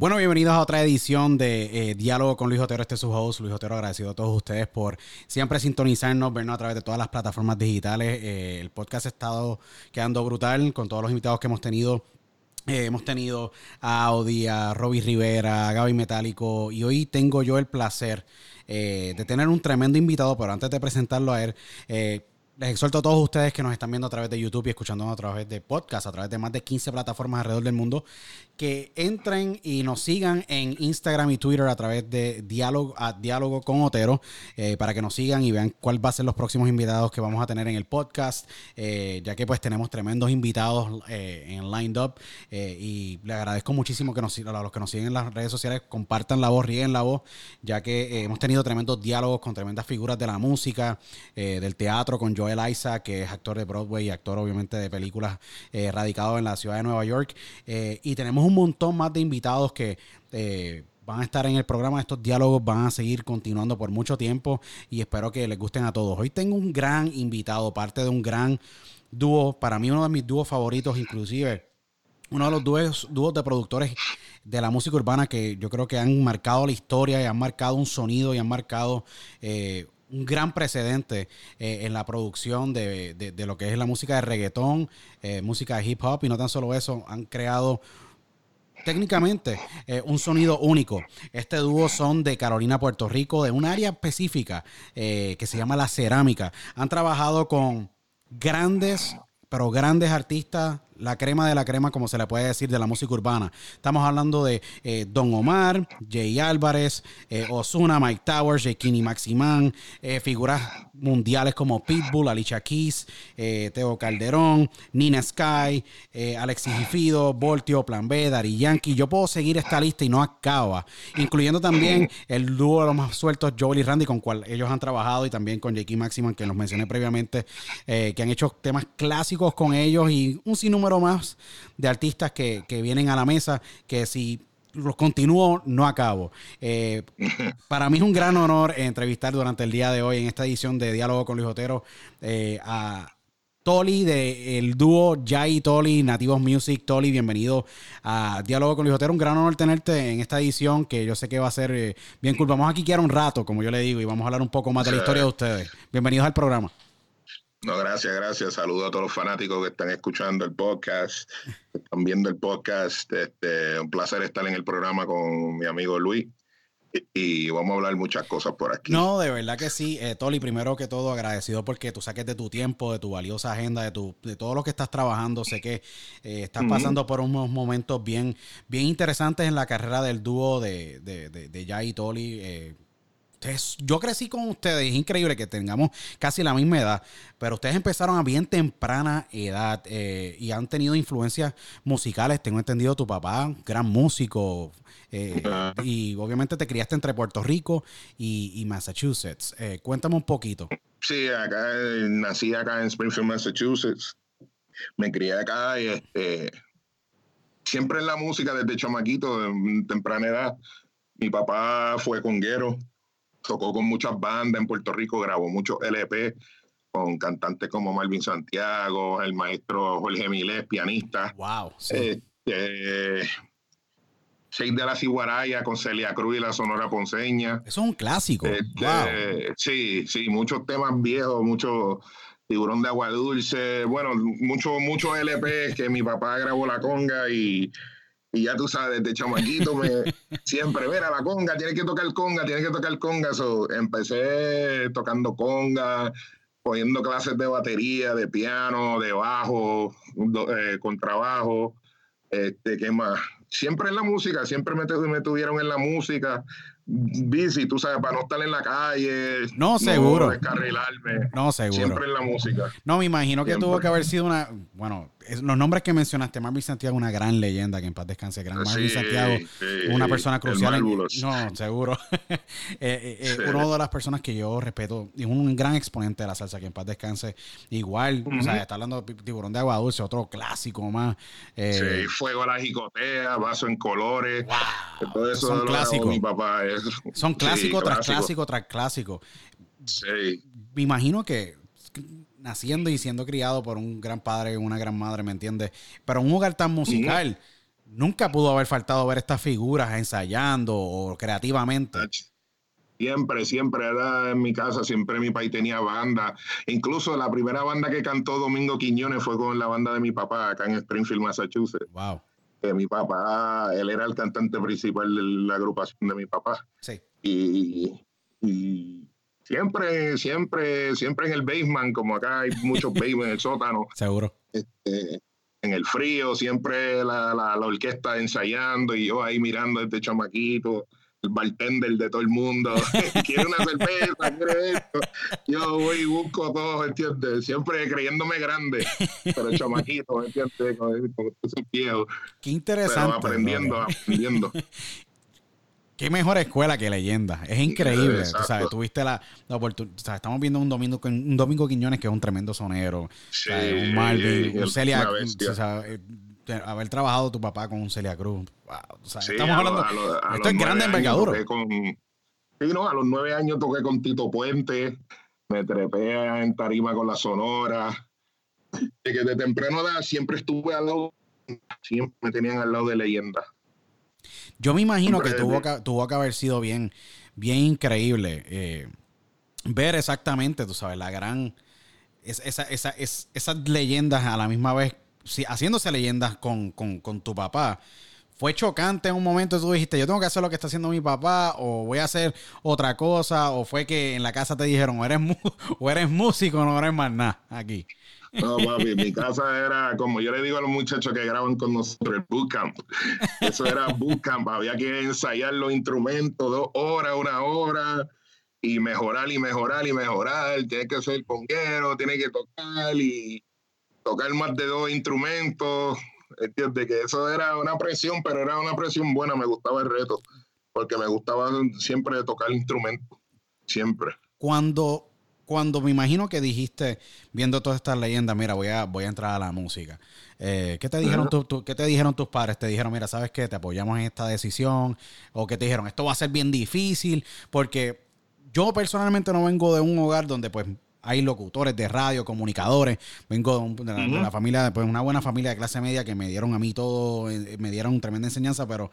Bueno, bienvenidos a otra edición de eh, Diálogo con Luis Otero. Este es su host, Luis Otero. Agradecido a todos ustedes por siempre sintonizarnos, vernos a través de todas las plataformas digitales. Eh, el podcast ha estado quedando brutal con todos los invitados que hemos tenido. Eh, hemos tenido a Audi, a Robbie Rivera, a Gaby Metálico y hoy tengo yo el placer de tener un tremendo invitado, pero antes de presentarlo a él, les exhorto a todos ustedes que nos están viendo a través de YouTube y escuchándonos a través de podcast, a través de más de 15 plataformas alrededor del mundo, que entren y nos sigan en Instagram y Twitter a través de Diálogo, a Diálogo con Otero, eh, para que nos sigan y vean cuál va a ser los próximos invitados que vamos a tener en el podcast, eh, ya que pues tenemos tremendos invitados eh, en Lined Up y le agradezco muchísimo que nos, a los que nos siguen en las redes sociales, compartan la voz, rieguen la voz, ya que hemos tenido tremendos diálogos con tremendas figuras de la música, del teatro, con Joel Isaac, que es actor de Broadway y actor obviamente de películas radicado en la ciudad de Nueva York. Y tenemos un montón más de invitados que eh, van a estar en el programa. Estos diálogos van a seguir continuando por mucho tiempo y espero que les gusten a todos. Hoy tengo un gran invitado, parte de un gran dúo, para mí uno de mis dúos favoritos inclusive uno de los dúos, dúos de productores de la música urbana que yo creo que han marcado la historia y han marcado un sonido y han marcado eh, un gran precedente eh, en la producción de, de- lo que es la música de reggaetón, música de hip hop y no tan solo eso, han creado técnicamente eh, un sonido único. Este dúo son de Carolina, Puerto Rico, de un área específica eh, que se llama la cerámica. Han trabajado con grandes, pero grandes artistas, la crema de la crema, como se le puede decir, de la música urbana. Estamos hablando de eh, Don Omar, Jay Álvarez, eh, Osuna, Mike Towers, Jekini Maximán, eh, figuras mundiales como Pitbull, Alicia Keys, Teo Calderón, Nina Sky, Alexis Gifido, Voltio, Plan B, Dari Yankee. Yo puedo seguir esta lista y no acaba, incluyendo también el dúo de los más sueltos, Joel y Randy, con cual ellos han trabajado, y también con Jake Maximan, que los mencioné previamente, que han hecho temas clásicos con ellos y un sinnúmero más de artistas que, que vienen a la mesa, que si los continúo, no acabo. Eh, para mí es un gran honor entrevistar durante el día de hoy en esta edición de Diálogo con Luis Otero eh, a Toli del dúo Jai Toli, Nativos Music. Toli, bienvenido a Diálogo con Luis Otero. Un gran honor tenerte en esta edición que yo sé que va a ser eh, bien cool. Vamos a quiquear un rato, como yo le digo, y vamos a hablar un poco más de la historia de ustedes. Bienvenidos al programa. No, gracias, gracias. Saludos a todos los fanáticos que están escuchando el podcast, que están viendo el podcast. Este, un placer estar en el programa con mi amigo Luis. Y, y vamos a hablar muchas cosas por aquí. No, de verdad que sí. Eh, Toli, primero que todo, agradecido porque tú saques de tu tiempo, de tu valiosa agenda, de, tu, de todo lo que estás trabajando. Sé que eh, estás pasando por unos momentos bien, bien interesantes en la carrera del dúo de, de, de, de Jai y Toli. Eh, ustedes- yo crecí con ustedes, es increíble que tengamos casi la misma edad, pero ustedes empezaron a bien temprana edad eh, y han tenido influencias musicales. Tengo entendido tu papá, gran músico, eh, y obviamente te criaste entre Puerto Rico y, y Massachusetts. Eh, cuéntame un poquito. Sí, acá nací acá en Springfield, Massachusetts. Me crié acá y este, siempre en la música desde chamaquito, de temprana edad. Mi papá fue conguero, tocó con muchas bandas en Puerto Rico, grabó muchos LP con cantantes como Malvin Santiago, el maestro Jorge Milés, pianista. Wow. Sí. Este, Seis de la Ciguaraya con Celia Cruz y la Sonora Ponceña. Eso es un clásico. Este, wow. Sí, sí, muchos temas viejos, mucho tiburón de agua dulce, bueno, muchos mucho LP que mi papá grabó la conga y, y ya tú sabes, desde chamaquito me siempre, mira la conga, tienes que tocar conga, tienes que tocar conga. So, empecé tocando conga, cogiendo clases de batería, de piano, de bajo, do- eh, contrabajo, este, ¿qué más? Siempre en la música, siempre me, me tuvieron en la música bici, tú sabes, para no estar en la calle. No, seguro. No descarrilarme. No, seguro. Siempre en la música. No, me imagino que Siempre. tuvo que haber sido una. Bueno, es- los nombres que mencionaste, Marvin Santiago, una gran leyenda, que en paz descanse. Gran Marvin Sí, Santiago, sí, una persona crucial. en- no, seguro. Eh, eh, eh, Sí. Una de las personas que yo respeto y un gran exponente de la salsa, que en paz descanse. Igual, o sea, está hablando de Tiburón de Agua Dulce, otro clásico más. eh, Sí, fuego a la jicotea, vaso en colores. todo eso son clásicos. Mi papá. es- Son sí, clásico tras clásico. clásico tras clásico. Sí. me imagino que naciendo y siendo criado por un gran padre y una gran madre, ¿me entiendes? Pero un hogar tan musical, nunca pudo haber faltado ver estas figuras ensayando o creativamente. Siempre, siempre era en mi casa, siempre mi país tenía banda. Incluso la primera banda que cantó Domingo Quiñones fue con la banda de mi papá acá en Springfield, Massachusetts. Wow. Que mi papá, él era el cantante principal de la agrupación de mi papá. Sí. Y, y siempre, siempre, siempre en el basement, como acá hay muchos basements en el sótano, Seguro. este, en el frío, siempre la, la, la orquesta ensayando y yo ahí mirando este chamaquito, el bartender de todo el mundo. Quiere una cerveza, quiere esto. Yo voy y busco todo, ¿entiendes? Siempre creyéndome grande, pero chamaquito, ¿me entiendes? Como, como tú soy viejo, Qué pero interesante. aprendiendo, brother. aprendiendo. Qué mejor escuela que leyenda. Es increíble. Tú sabes, tuviste la, la oportunidad. estamos viendo un domingo, un domingo Quiñones que es un tremendo sonero. Sí, un Marvin, un el- Celia o sea, eh, haber trabajado tu papá con un Celia Cruz. Wow, o sea, Sí, estamos hablando. a esto es grande envergadura. Con, sí, no, a los nueve años toqué con Tito Puente, me trepé en tarima con la Sonora. De que de temprano edad siempre estuve al lado, siempre me tenían al lado de leyenda. Yo me imagino que tuvo desde- que, tuvo que haber sido bien, bien increíble eh, ver exactamente, tú sabes, la gran. es- esa, esa, es- esas leyendas a la misma vez, sí, haciéndose leyendas con, con, con tu papá. Fue chocante en un momento, tú dijiste, yo tengo que hacer lo que está haciendo mi papá, o voy a hacer otra cosa, o fue que en la casa te dijeron, o eres, mu- o eres músico, o no eres más nada aquí. No, papi, mi casa era, como yo le digo a los muchachos que graban con nosotros, el bootcamp. Eso era bootcamp. Había que ensayar los instrumentos dos horas, una hora, y mejorar y mejorar y mejorar. Tienes que ser conguero, tienes que tocar y tocar más de dos instrumentos. Entiendes que eso era una presión, pero era una presión buena. Me gustaba el reto, porque me gustaba siempre tocar instrumentos. Siempre. cuando, cuando me imagino que dijiste, viendo todas estas leyendas, mira, voy a, voy a entrar a la música. eh, ¿qué, te dijeron tu- tu- ¿Qué te dijeron tus padres? ¿Te dijeron, mira, sabes qué? Te apoyamos en esta decisión? ¿O qué te dijeron? Esto va a ser bien difícil. Porque yo personalmente no vengo de un hogar donde pues hay locutores de radio, comunicadores. Vengo de, un- de la, de la familia, pues una buena familia de clase media que me dieron a mí todo, eh, me dieron tremenda enseñanza, pero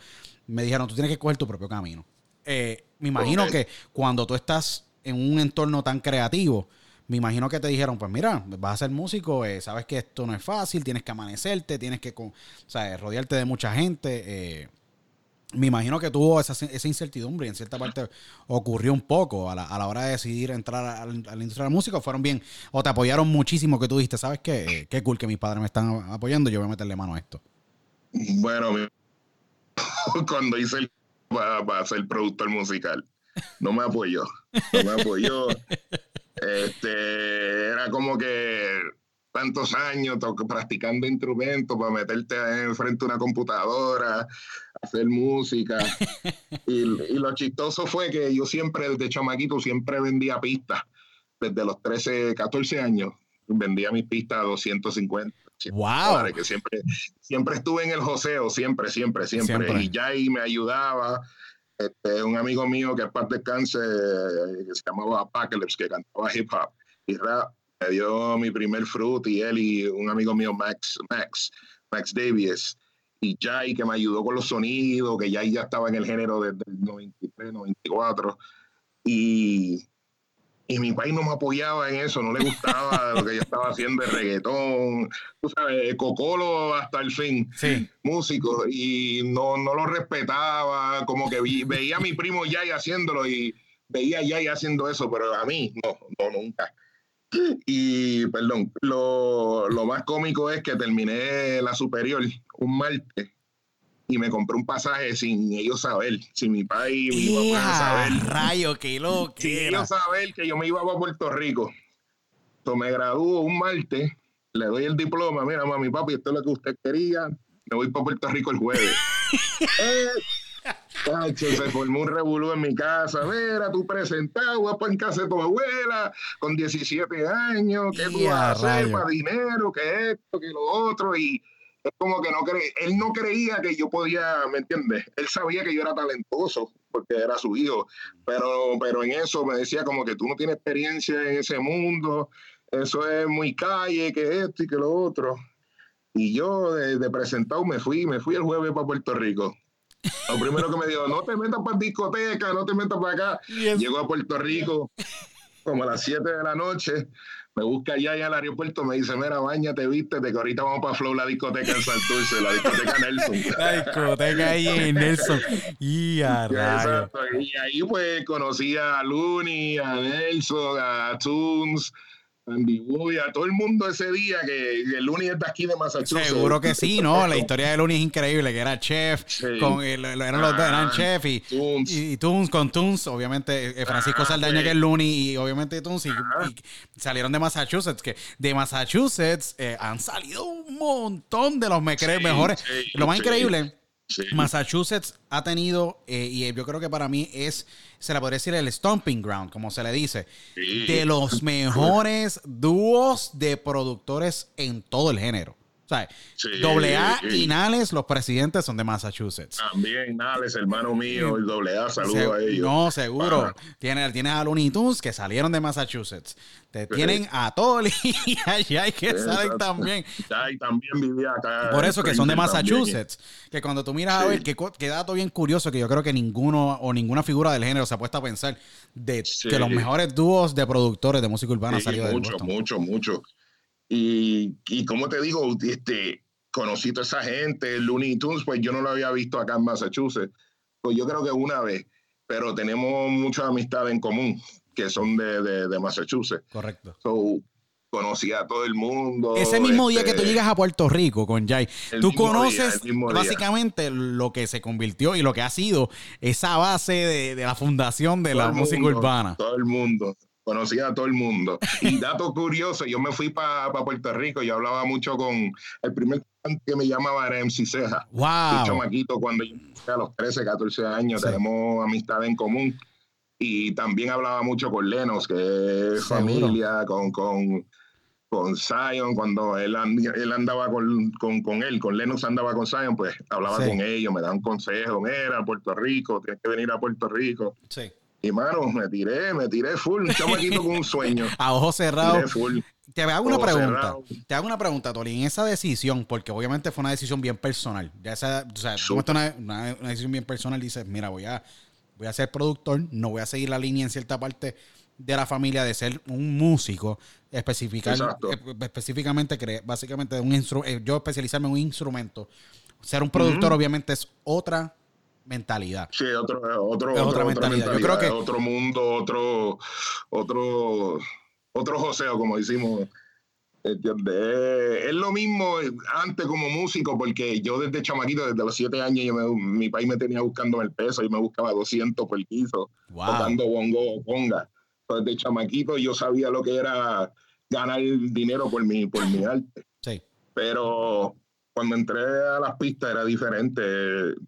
me dijeron, tú tienes que coger tu propio camino. Eh, me imagino que cuando tú estás en un entorno tan creativo, me imagino que te dijeron, pues mira, vas a ser músico, eh, sabes que esto no es fácil, tienes que amanecerte, tienes que con- sea, rodearte de mucha gente. eh, me imagino que tuvo esa, incertidumbre y en cierta parte ocurrió un poco a la, hora de decidir entrar a, la industria de la música. Fueron bien, o te apoyaron muchísimo que tú dijiste, ¿sabes qué? Eh, qué cool que mis padres me están apoyando, yo voy a meterle mano a esto. Bueno, cuando hice el para, para ser productor musical, no me apoyó. No me apoyó. Este, era como que tantos años practicando instrumentos para meterte enfrente a una computadora, hacer música. Y, y lo chistoso fue que yo siempre, desde chamaquito, siempre vendía pistas. Desde los 13, 14 años, vendía mis pistas a 250. ¡Wow! que siempre, siempre estuve en el joseo, siempre, siempre, siempre. Siempre. Y Jay me ayudaba. Este, un amigo mío que es parte de cáncer, que se llamaba Apocalypse, que cantaba hip hop y rap, me dio mi primer fruit y él y un amigo mío, Max, Max, Max Davies. Y Jay, que me ayudó con los sonidos, que Jay ya estaba en el género desde el 93, 94. Y, y mi país no me apoyaba en eso, no le gustaba lo que yo estaba haciendo de reggaetón, tú sabes, cocolo hasta el fin, Sí. músico, y no, no lo respetaba, como que vi- veía a mi primo Jay haciéndolo y veía a Jay haciendo eso, pero a mí no, no, nunca. Y, perdón, lo, lo más cómico es que terminé la superior un martes y me compré un pasaje sin ellos saber, sin mi padre y mi mamá saber. rayo, qué loco. Sin ellos saber que yo me iba a Puerto Rico. Entonces me graduó un martes, le doy el diploma, mira, mami, papi, esto es lo que usted quería, me voy para Puerto Rico el jueves. eh, se formó un revolú en mi casa. Mira, tú presentado, guapo en casa de tu abuela, con 17 años, que tú vas a hacer para dinero, que esto, que lo otro, y es como que no cree, él no creía que yo podía, ¿me entiendes? Él sabía que yo era talentoso, porque era su hijo, pero, pero en eso me decía como que tú no tienes experiencia en ese mundo, eso es muy calle, que esto y que lo otro. Y yo de, de presentado me fui, me fui el jueves para Puerto Rico. Lo primero que me dijo, no te metas para discoteca, no te metas para acá. Llego a Puerto Rico como a las 7 de la noche, me busca allá en el aeropuerto, me dice, mira, bañate, viste, que ahorita vamos para Flow, la discoteca en Santurce, la discoteca Nelson. La discoteca ahí en Nelson. Y a Y ahí pues conocí a Looney, a Nelson, a Tunes, Andy Wood, a todo el mundo ese día que, el Looney es de aquí de Massachusetts. Seguro que sí, ¿no? La historia de Looney es increíble, que era chef, con, eran los dos, eran ah, chef y Toons. Y, con Toons, obviamente eh, Francisco ah, Saldaña que es Looney y obviamente Toons y, salieron de Massachusetts, que de Massachusetts eh, han salido un montón de los mejores. Lo más increíble Massachusetts ha tenido, eh, y yo creo que para mí es, se le podría decir el stomping ground, como se le dice, de los mejores dúos de productores en todo el género. O sea, doble A y Nales, los presidentes son de Massachusetts. También Nales, hermano mío, el doble A, saludo a ellos. No, seguro. Tienes, a Looney Tunes que salieron de Massachusetts. Te tienen a Tolly y hay que salen también. Y también vivía acá. Por eso que son de Massachusetts. Que cuando tú miras a ver, qué, dato bien curioso que yo creo que ninguno o ninguna figura del género se ha puesto a pensar de que los mejores dúos de productores de música urbana han salido de Mucho, mucho, mucho. Y, y como te digo, este, conocí a esa gente, Looney Tunes, pues yo no lo había visto acá en Massachusetts. Pues yo creo que una vez, pero tenemos mucha amistad en común, que son de, de, Massachusetts. Correcto. So, conocí a todo el mundo. Ese mismo día que tú este, llegas a Puerto Rico con Jay, tú conoces básicamente lo que se convirtió y lo que ha sido esa base de, de la fundación de la música urbana. Todo el mundo, conocía a todo el mundo. Y dato curioso, yo me fui para Puerto Rico, yo hablaba mucho con el primer que me llamaba era MC Ceja. Wow. Chamaquito cuando yo a los 13, 14 años, tenemos amistad en común. Y también hablaba mucho con Lenos, que es familia, con, con, con Zion, cuando él, él andaba con, con, con, él, con Lenos andaba con Zion, pues hablaba con ellos, me daban consejos, era Puerto Rico, tienes que venir a Puerto Rico. Sí. Y mano, me tiré, me tiré full, un chamaquito con un sueño. A ojos cerrados. Te hago una pregunta. Te hago una pregunta, Tori. En esa decisión, porque obviamente fue una decisión bien personal. Ya esa, o sea, tú una, una, decisión bien personal, dices, mira, voy a, voy a ser productor, no voy a seguir la línea en cierta parte de la familia de ser un músico, especificar, eh, específicamente, básicamente, un eh, yo especializarme en un instrumento. Ser un productor, obviamente, es otra mentalidad. Sí, otro, otro, otra, mentalidad. Yo creo que otro mundo, otro, otro, otro joseo, como decimos. Es lo mismo antes como músico, porque yo desde chamaquito, desde los siete años, yo mi país me tenía buscando el peso, y me buscaba 200 por el piso, tocando bongo o conga. desde chamaquito yo sabía lo que era ganar dinero por mi, por mi arte. Sí. Pero cuando entré a las pistas era diferente.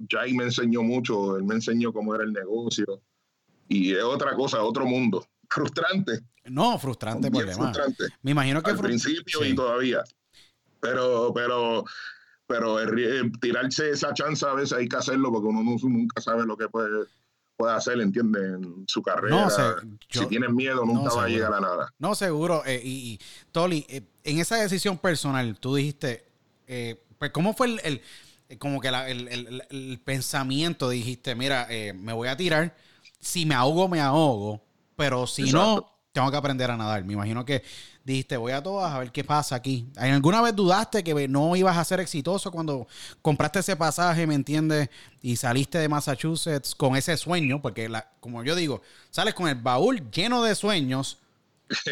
Jay me enseñó mucho, él me enseñó cómo era el negocio. Y es otra cosa, otro mundo. Frustrante. No, frustrante por demás. Frustrante. Me imagino que al principio y todavía. Pero, pero, pero tirarse esa chance a veces hay que hacerlo porque uno nunca sabe lo que puede, puede hacer, ¿entiendes? En su carrera. No, si tienes miedo, nunca va a llegar a nada. No, seguro. Eh, y, y, Toli, eh, en esa decisión personal, tú dijiste, eh, pues, ¿cómo fue el, como que el, pensamiento? Dijiste, mira, eh, me voy a tirar. Si me ahogo, me ahogo. Pero si no, tengo que aprender a nadar. Me imagino que dijiste, voy a todas a ver qué pasa aquí. ¿Alguna vez dudaste que no ibas a ser exitoso cuando compraste ese pasaje, me entiendes? Y saliste de Massachusetts con ese sueño, porque la, como yo digo, sales con el baúl lleno de sueños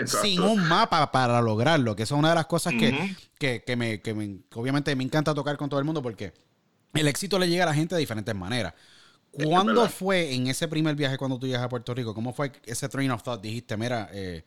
sin un mapa para lograrlo, que es una de las cosas que, me, obviamente me encanta tocar con todo el mundo porque el éxito le llega a la gente de diferentes maneras. ¿Cuándo fue en ese primer viaje cuando tú llegas a Puerto Rico? ¿Cómo fue ese train of thought? Dijiste, mira, eh,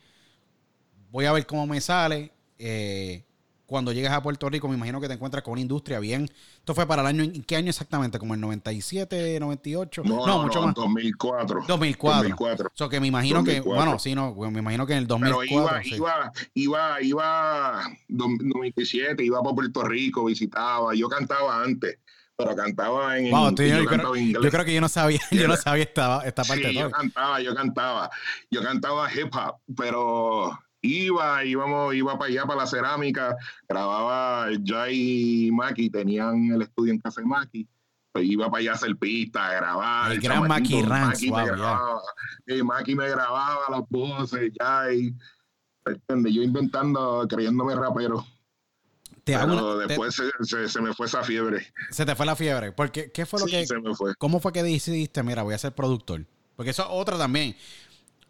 voy a ver cómo me sale. Eh, cuando llegas a Puerto Rico, me imagino que te encuentras con una industria bien. Esto fue para el año, ¿en qué año exactamente? ¿Como el 97, 98? No, no, mucho más. 2004. 2004. 2004. So que me imagino que, bueno, sí, no, me imagino que en el 2004. Pero iba, iba, iba, iba, 97, iba para Puerto Rico, visitaba. Yo cantaba antes pero cantaba en, wow, yo, yo, creo, inglés. yo, creo, que yo no sabía, yo no sabía esta, esta parte sí, yo cantaba, yo cantaba, yo cantaba hip hop, pero iba, íbamos, iba para allá, para la cerámica, grababa Jay y Maki, tenían el estudio en casa de Maki, pues iba para allá a hacer pista, grabar. El, gran Maki Ranks, Maki, me grababa, Maki me grababa las voces, Jay, yo inventando, creyéndome rapero. Te Pero después se, se, me fue esa fiebre. Se te fue la fiebre. Porque, ¿qué fue lo que. Se me fue. ¿Cómo fue que decidiste, mira, voy a ser productor? Porque eso es otra también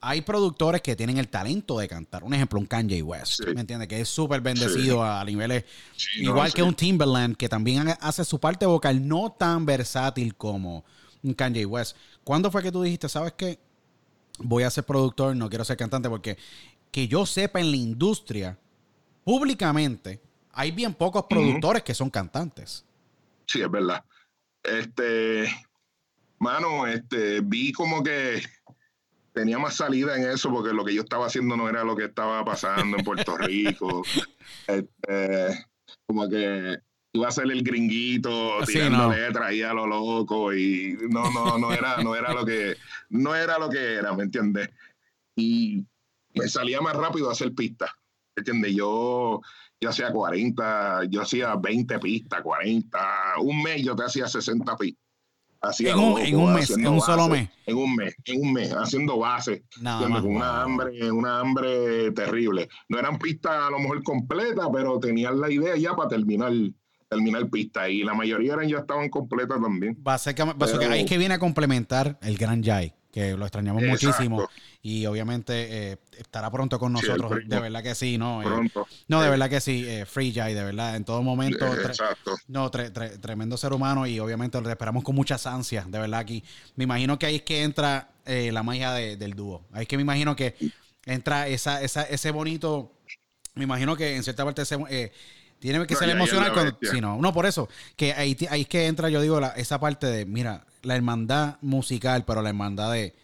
hay productores que tienen el talento de cantar. Un ejemplo, un Kanye West, ¿me entiendes? Que es súper bendecido a niveles igual que un Timberland, que también hace su parte vocal no tan versátil como un Kanye West. ¿Cuándo fue que tú dijiste, sabes qué? Voy a ser productor, no quiero ser cantante, porque que yo sepa en la industria, públicamente, hay bien pocos productores que son cantantes. Sí, es verdad. Este, mano, este, vi como que tenía más salida en eso porque lo que yo estaba haciendo no era lo que estaba pasando en Puerto Rico. Este, como que iba a ser el gringuito tirando letras ahí a lo loco y no, no, no era, no era lo que, no era lo que era, ¿me entiendes? Y me salía más rápido hacer pistas, ¿me entiendes? Yo, yo hacía 40, yo hacía 20 pistas, 40, un mes yo te hacía 60 pistas en, un, mes, en un solo mes. En un mes, en un mes, haciendo base. con una hambre, una hambre terrible. No eran pistas a lo mejor completas, pero tenían la idea ya para terminar terminar pista y la mayoría eran ya estaban completas también. Básicamente, ahí es que viene a complementar el Gran Jai que lo extrañamos muchísimo y obviamente eh, estará pronto con nosotros, de verdad que sí, ¿no? Eh, no, de verdad que sí, eh, Free Jai, de verdad, en todo momento. Exacto. No, tremendo ser humano y obviamente lo esperamos con muchas ansias, de verdad aquí. Me imagino que ahí es que entra la magia del dúo. Ahí es que me imagino que entra esa, esa, ese bonito, me imagino que en cierta parte tiene que ser emocional cuando, sí, no, no, por eso, que ahí, ahí es que entra, yo digo, esa parte de, mira, la hermandad musical, pero la hermandad de,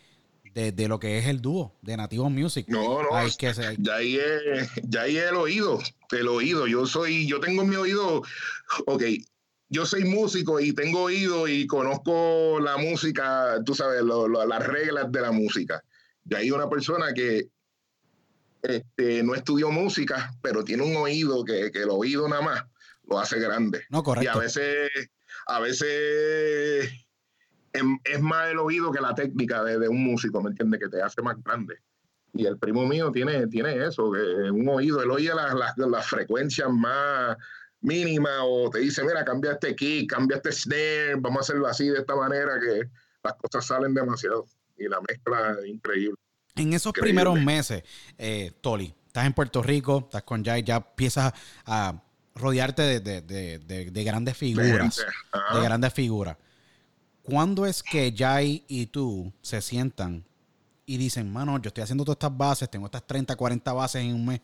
de, lo que es el dúo de Nativos Music. No, no, que ya ahí es, ya ahí el oído, el oído. Yo soy, yo tengo mi oído, ok, yo soy músico y tengo oído y conozco la música, tú sabes, las reglas de la música. De ahí una persona que este, no estudió música, pero tiene un oído que, que el oído nada más lo hace grande. No, correcto. Y a veces, a veces es más el oído que la técnica de, un músico, ¿me entiendes? Que te hace más grande. Y el primo mío tiene, tiene eso, que un oído, él oye las, las, frecuencias más mínimas o te dice, mira, cambia este kick, cambia este snare, vamos a hacerlo así, de esta manera, que las cosas salen demasiado. Y la mezcla es increíble. En esos primeros meses, eh, Toli, estás en Puerto Rico, estás con Jai, ya empiezas a rodearte de, grandes figuras. De grandes figuras. ¿Cuándo es que Jai y tú se sientan y dicen, mano, yo estoy haciendo todas estas bases, tengo estas 30, 40 bases en un mes?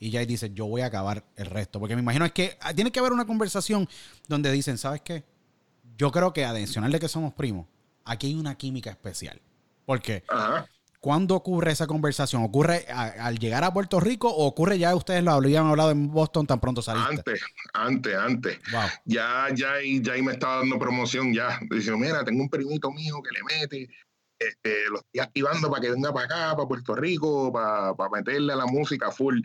Y Jai dice, yo voy a acabar el resto. Porque me imagino es que ah, tiene que haber una conversación donde dicen, ¿sabes qué? Yo creo que adicional de que somos primos, aquí hay una química especial. Porque Ajá. ¿Cuándo ocurre esa conversación? ¿Ocurre al llegar a Puerto Rico o ocurre ya ustedes lo habían hablado en Boston tan pronto saliste? Antes, antes, antes. Ya, ya, ya me estaba dando promoción ya. Dice, mira, tengo un primito mío que le mete, este, lo estoy activando para que venga para acá, para Puerto Rico, para, meterle a la música full.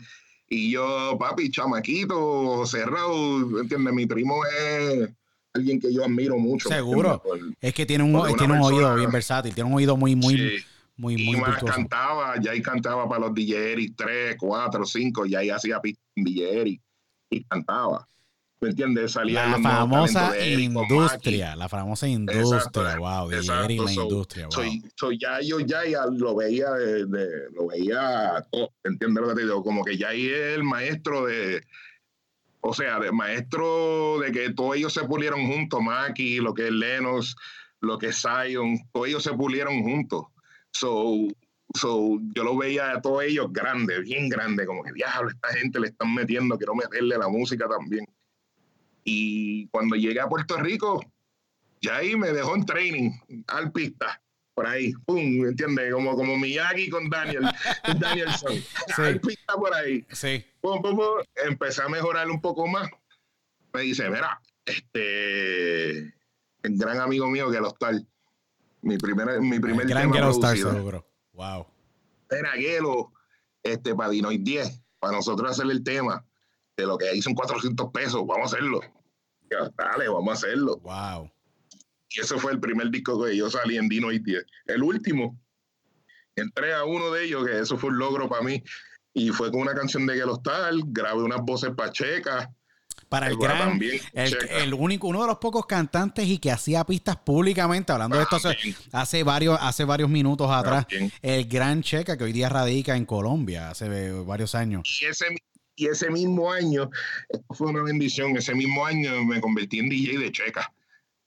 Y yo, papi, chamaquito, cerrado, ¿entiendes? Mi primo es alguien que yo admiro mucho. Seguro. es que tiene un, tiene un oído bien versátil, tiene un oído muy, muy... Muy, muy y más cantaba, ya ahí cantaba para los DJ 3, 4, 5, y ahí hacía DJ y cantaba. ¿Me entiendes? Salía la famosa industria, la famosa industria, wow, DJ la industria, wow. Soy, soy ya yo ya, lo veía de, lo veía todo, ¿entiendes lo que te digo? Como que ya ahí es el maestro de O sea, de maestro de que todos ellos se pulieron juntos, Maki, lo que es Lenos, lo que es Zion, todos ellos se pulieron juntos. So, so, yo lo veía a todos ellos grandes, bien grandes, como que diablo, esta gente le están metiendo, quiero meterle la música también. Y cuando llegué a Puerto Rico, ya ahí me dejó en training, al pista, por ahí, pum, ¿entiendes? Como, como Miyagi con Daniel, Danielson, al pista por ahí. Sí. Pum, pum, pum, empecé a mejorar un poco más. Me dice, mira, este, el gran amigo mío que el hostal, mi primer, mi primer El gran tema producido. seguro. Wow. Era Gelo, este, para Dinoid 10, para nosotros hacer el tema, de lo que ahí son 400 pesos, vamos a hacerlo. Yo, dale, vamos a hacerlo. Wow. Y ese fue el primer disco que yo salí en Dinoid 10. El último, entré a uno de ellos, que eso fue un logro para mí, y fue con una canción de Gelo Star, grabé unas voces pachecas. Para el gran, también, el, único, uno de los pocos cantantes y que hacía pistas públicamente, hablando de esto hace, varios, hace varios minutos atrás, También. el gran Checa que hoy día radica en Colombia, hace varios años. Y ese, y ese mismo año, esto fue una bendición, ese mismo año me convertí en DJ de Checa.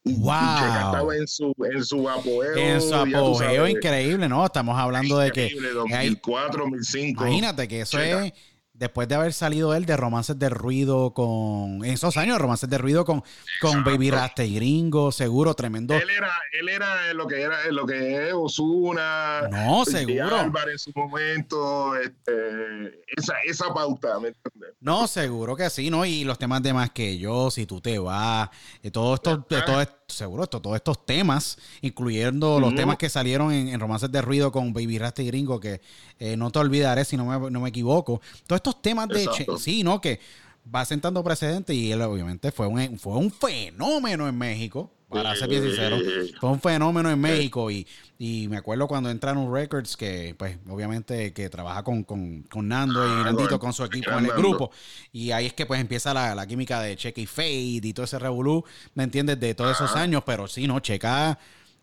Wow. Checa estaba en su, en su apogeo. En su apogeo increíble, ¿no? Estamos hablando de que Increíble, hay- 2004, 2005. Imagínate que eso Checa. es después de haber salido él de Romances de Ruido con. En esos años Romances de Ruido con, con Exacto. Baby Rasta y Gringo, seguro, tremendo. Él era, él era lo que era lo que es Osuna. No, seguro. Álvarez en su momento, este, esa, esa pauta, ¿me entiendes? No, seguro que sí, ¿no? Y los temas de más que yo, si tú te vas, todo esto, de todo esto, seguro, esto, todos estos temas, incluyendo los temas que salieron en, en Romances de Ruido con Baby Rasta y Gringo, que eh, no te olvidaré si no me, no me equivoco. Todos estos temas de sí, ¿no? Que va sentando precedentes y él obviamente fue un, fue un fenómeno en México, para ser bien sincero. Fue un fenómeno en México y, y me acuerdo cuando entraron Records, que pues obviamente que trabaja con, con, con Nando y Ah, Nandito con- su equipo en el grupo. Y ahí es que pues empieza la, la química de Checa y Fade y todo ese revolú, ¿me entiendes? De todos esos años, pero sí, ¿no? Checa,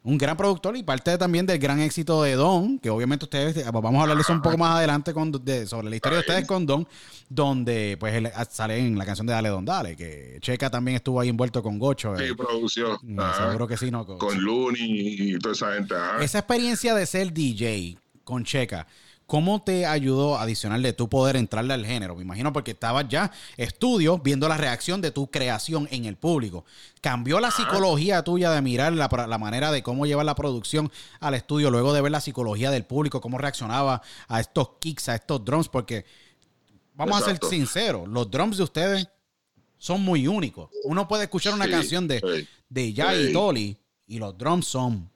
un gran productor y parte también del gran éxito de Don, que obviamente ustedes, eh, vamos a hablar de eso un poco más adelante con, de- sobre la historia de ustedes con Don, donde pues él ah, sale en la canción de Dale Don Dale, que Checa también estuvo ahí envuelto con Gocho. eh. Sí, produció. Mm. Seguro que sí, ¿no? Con Looney y toda esa gente. Esa experiencia de ser DJ con Checa, ¿cómo te ayudó adicional de tu poder entrarle al género? Me imagino porque estabas ya estudio viendo la reacción de tu creación en el público. ¿Cambió la psicología tuya de mirar la, la manera de cómo llevar la producción al estudio luego de ver la psicología del público, cómo reaccionaba a estos kicks, a estos drums? Porque vamos Exacto. a ser sinceros, los drums de ustedes son muy únicos. Uno puede escuchar una Sí, canción de, sí. de Jay y Sí. Tolly y los drums son,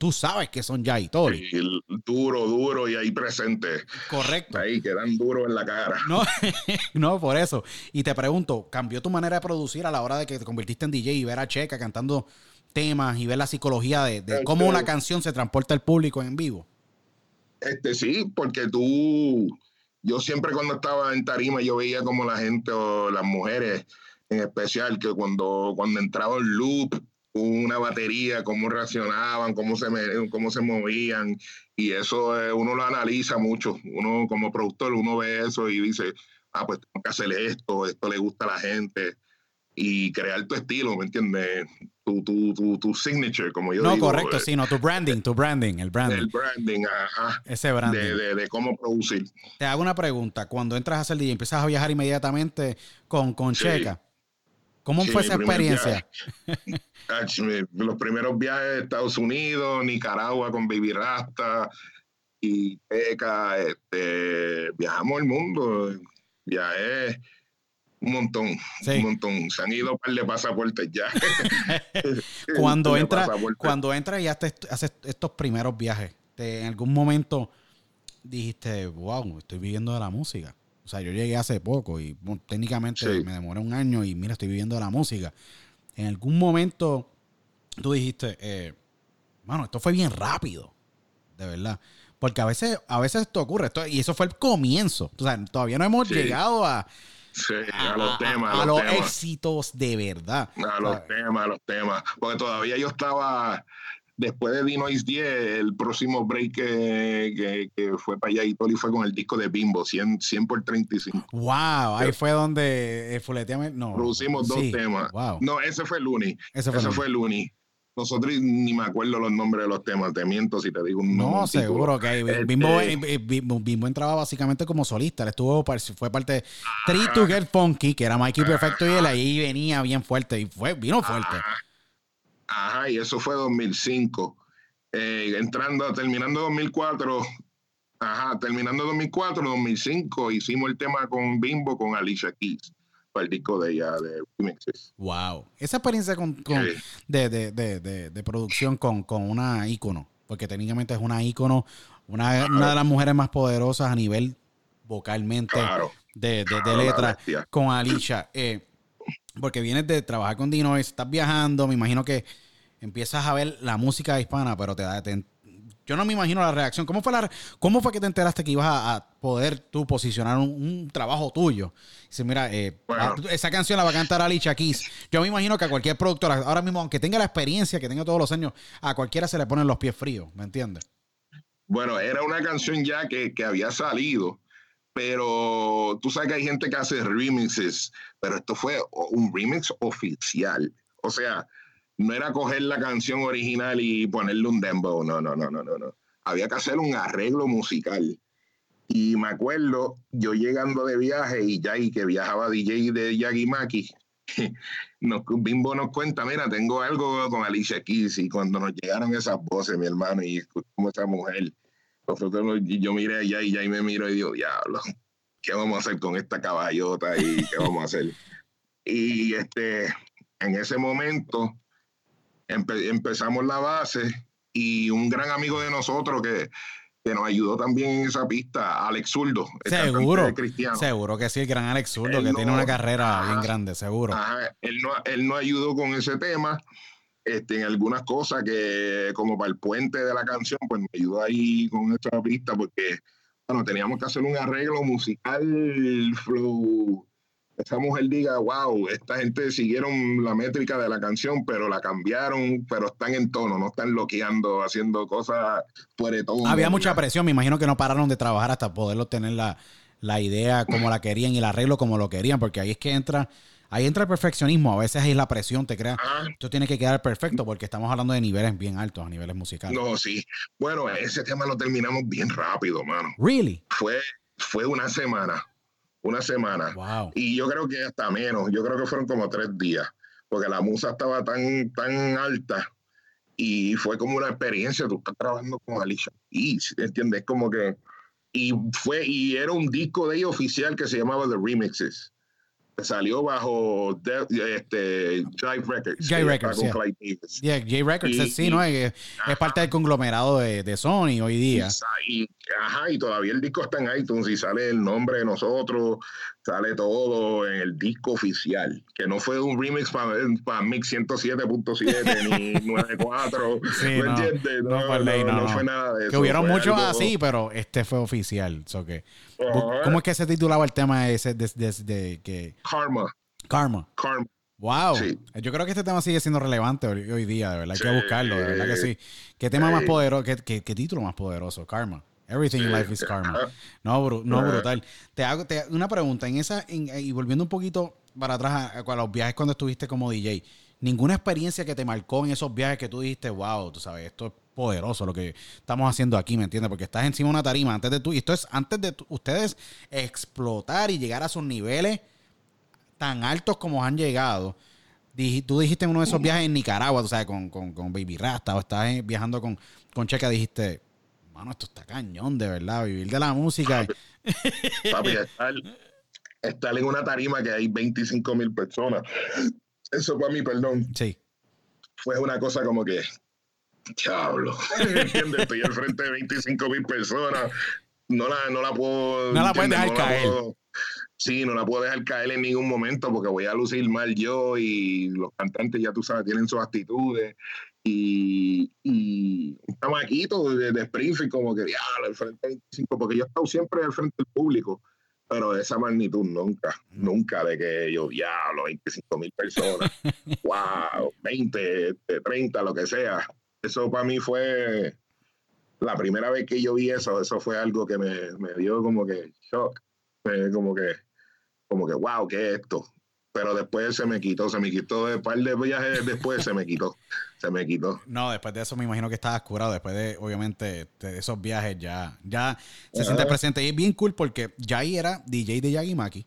tú sabes que son Jay y Tolly. Y el duro, duro y ahí presente. Correcto. Ahí quedan duros en la cara. No, no, por eso. Y te pregunto, ¿cambió tu manera de producir a la hora de que te convertiste en DJ y ver a Checa cantando temas y ver la psicología de, de cómo Este- una canción se transporta al público en vivo? Este sí, porque tú, yo siempre cuando estaba en tarima, yo veía como la gente o las mujeres en especial, que cuando, cuando entraba el loop, una batería, cómo reaccionaban, cómo se, cómo se movían, y eso eh, uno lo analiza mucho. Uno como productor, uno ve eso y dice, ah, pues tengo que hacer esto, esto le gusta a la gente, y crear tu estilo, ¿me entiendes? Tu, tu, tu, tu signature, como yo No, digo. correcto, eh, sí, no, tu branding, tu branding, el branding. El branding, ajá. ese branding. De, de, de cómo producir. Te hago una pregunta. Cuando entras a ser DJ, empiezas a viajar inmediatamente con, con Sí. Checa. ¿Cómo Sí, fue esa experiencia? Los primeros viajes a Estados Unidos, Nicaragua con Baby Rasta y Teca, este, viajamos el mundo, viajé un montón, Sí. un montón. Se han ido un par de pasaportes ya. cuando pasaportes. cuando entras y haces, haces estos primeros viajes, te- en algún momento dijiste, wow, estoy viviendo de la música. O sea, yo llegué hace poco y bueno, técnicamente Sí. me demoré un año y mira, estoy viviendo la música. En algún momento tú dijiste, eh, mano, esto fue bien rápido, de verdad. Porque a veces, a veces esto ocurre, esto- y eso fue el comienzo. O sea, todavía no hemos Sí. llegado a, Sí, a, los temas, a a, los los temas. éxitos de verdad. A los temas, a los temas. Porque todavía yo estaba después de Dinois 10, el próximo break que, fue para allá y Toli fue con el disco de Bimbo, 100, 100 por 35. Wow, ahí fue donde eh, no. Producimos dos temas. No, ese fue Looney. Ese fue, ese fue. Nosotros ni me acuerdo los nombres de los temas, te miento si te digo un nombre. No, seguro que este, eh, Bimbo, Bimbo, entraba básicamente como solista. Él estuvo, fue parte de Three to Get Funky, que era Mikey Perfecto, y él ahí venía bien fuerte, y fue, vino fuerte. Ajá, y eso fue 2005. Eh, entrando, terminando 2004, ajá, terminando 2004, 2005, hicimos el tema con Bimbo, con Alicia Keys para el disco de ella, de remixes. Wow. Esa experiencia con, de, de, de, de, producción con, con una ícono, porque técnicamente es una ícono, una, una de las mujeres más poderosas a nivel vocalmente de, de, letra con Alicia. Eh, porque vienes de trabajar con Dino, estás viajando, me imagino que empiezas a ver la música hispana, pero te da, te, yo no me imagino la reacción. ¿Cómo fue, la, cómo fue que te enteraste que ibas a, poder tú posicionar un, trabajo tuyo? Dice, mira, eh, esa canción la va a cantar Alicia Keys. Yo me imagino que a cualquier productora, ahora mismo, aunque tenga la experiencia, que tenga todos los años, a cualquiera se le ponen los pies fríos, ¿me entiendes? Bueno, era una canción ya que, que había salido, pero tú sabes que hay gente que hace remixes, pero esto fue un remix oficial. O sea, no era coger la canción original y ponerle un dembow, no, no, no, no, no, no. Había que hacer un arreglo musical. Y me acuerdo, yo llegando de viaje y ya y que viajaba DJ de Yagimaki, nos, Bimbo nos cuenta, mira, tengo algo con Alicia Keys y cuando nos llegaron esas voces, mi hermano, y como esa mujer, yo miré allá y ya me miro y digo, diablo, ¿qué vamos a hacer con esta caballota y qué vamos a hacer? y este, en ese momento empezamos la base y un gran amigo de nosotros que, que nos ayudó también en esa pista, Alex Zurdo. Seguro, cristiano. seguro que sí, el gran Alex Zurdo, que tiene una carrera bien grande, seguro. él, no, él nos ayudó con ese tema, este, en algunas cosas que como para el puente de la canción, pues me ayudó ahí con esa pista porque, bueno, teníamos que hacer un arreglo musical, flow esa mujer diga, wow, esta gente siguieron la métrica de la canción, pero la cambiaron, pero están en tono, no están loqueando, haciendo cosas todo. Había mucha presión, me imagino que no pararon de trabajar hasta poderlo tener la, la idea como la querían y el arreglo como lo querían, porque ahí es que entra, ahí entra el perfeccionismo, a veces ahí la presión, te crea, esto tiene que quedar perfecto porque estamos hablando de niveles bien altos, a niveles musicales. No, sí. Bueno, ese tema lo terminamos bien rápido, mano. Really? Fue, fue una semana una semana. Y yo creo que hasta menos, yo creo que fueron como tres días, porque la musa estaba tan, tan alta y fue como una experiencia, tú estás trabajando con Alicia y ¿entiendes? Como que, y fue, y era un disco de ella oficial que se llamaba The Remixes salió bajo este, Jive Records. Jive Records, yeah. Jive Records, sí, ¿no? Es, parte del conglomerado de, de, Sony hoy día. Y, ajá, y todavía el disco está en iTunes y sale el nombre de nosotros, sale todo en el disco oficial, que no fue un remix para, Mix 107.7 ni 94, sí, ¿me entiendes? No, no, fue nada de eso. Que hubieron muchos así, pero este fue oficial. So que, ¿Cómo es que se titulaba el tema ese de, de, que... Karma. Karma. Karma. Wow. Yo creo que este tema sigue siendo relevante hoy, día, de verdad. Hay que buscarlo, de verdad que sí. ¿Qué tema más poderoso? Qué, qué, título más poderoso? Karma. Everything in life is karma. No, no brutal. Te hago una pregunta. En esa, y volviendo un poquito para atrás a, los viajes cuando estuviste como DJ, ninguna experiencia que te marcó en esos viajes que tú dijiste, wow, tú sabes, esto es poderoso lo que estamos haciendo aquí, ¿me entiendes? Porque estás encima de una tarima antes de tú, y esto es antes de ustedes explotar y llegar a sus niveles tan altos como han llegado. tú dijiste en uno de esos viajes en Nicaragua, tú sabes, con, con, con Baby Rasta, o estás viajando con, con Checa, dijiste, mano, esto está cañón, de verdad, vivir de la música. Papi, estar, en una tarima que hay 25 mil personas, eso para mí, perdón. Sí. Fue una cosa como que, Chablo. ¿Entiendes? Estoy al frente de 25 mil personas. No la, no la puedo. No la puedes dejar caer. sí, no la puedo dejar caer en ningún momento porque voy a lucir mal yo y los cantantes, ya tú sabes, tienen sus actitudes. Y, y un chamaquito de, de Springfield, como que, diablo, al frente de 25, porque yo he estado siempre al frente del público pero de esa magnitud nunca, nunca de que yo, diablo, 25 mil personas, wow, 20, 30, lo que sea. eso para mí fue la primera vez que yo vi eso, eso fue algo que me, me dio como que shock, como que, como que, wow, ¿qué es esto? Pero después se me quitó, se me quitó, de par de viajes después se me quitó, se me quitó. No, después de eso me imagino que estabas curado, después de, obviamente, de esos viajes ya, ya se siente presente. Y es bien cool porque Jai era DJ de Yagi Maki,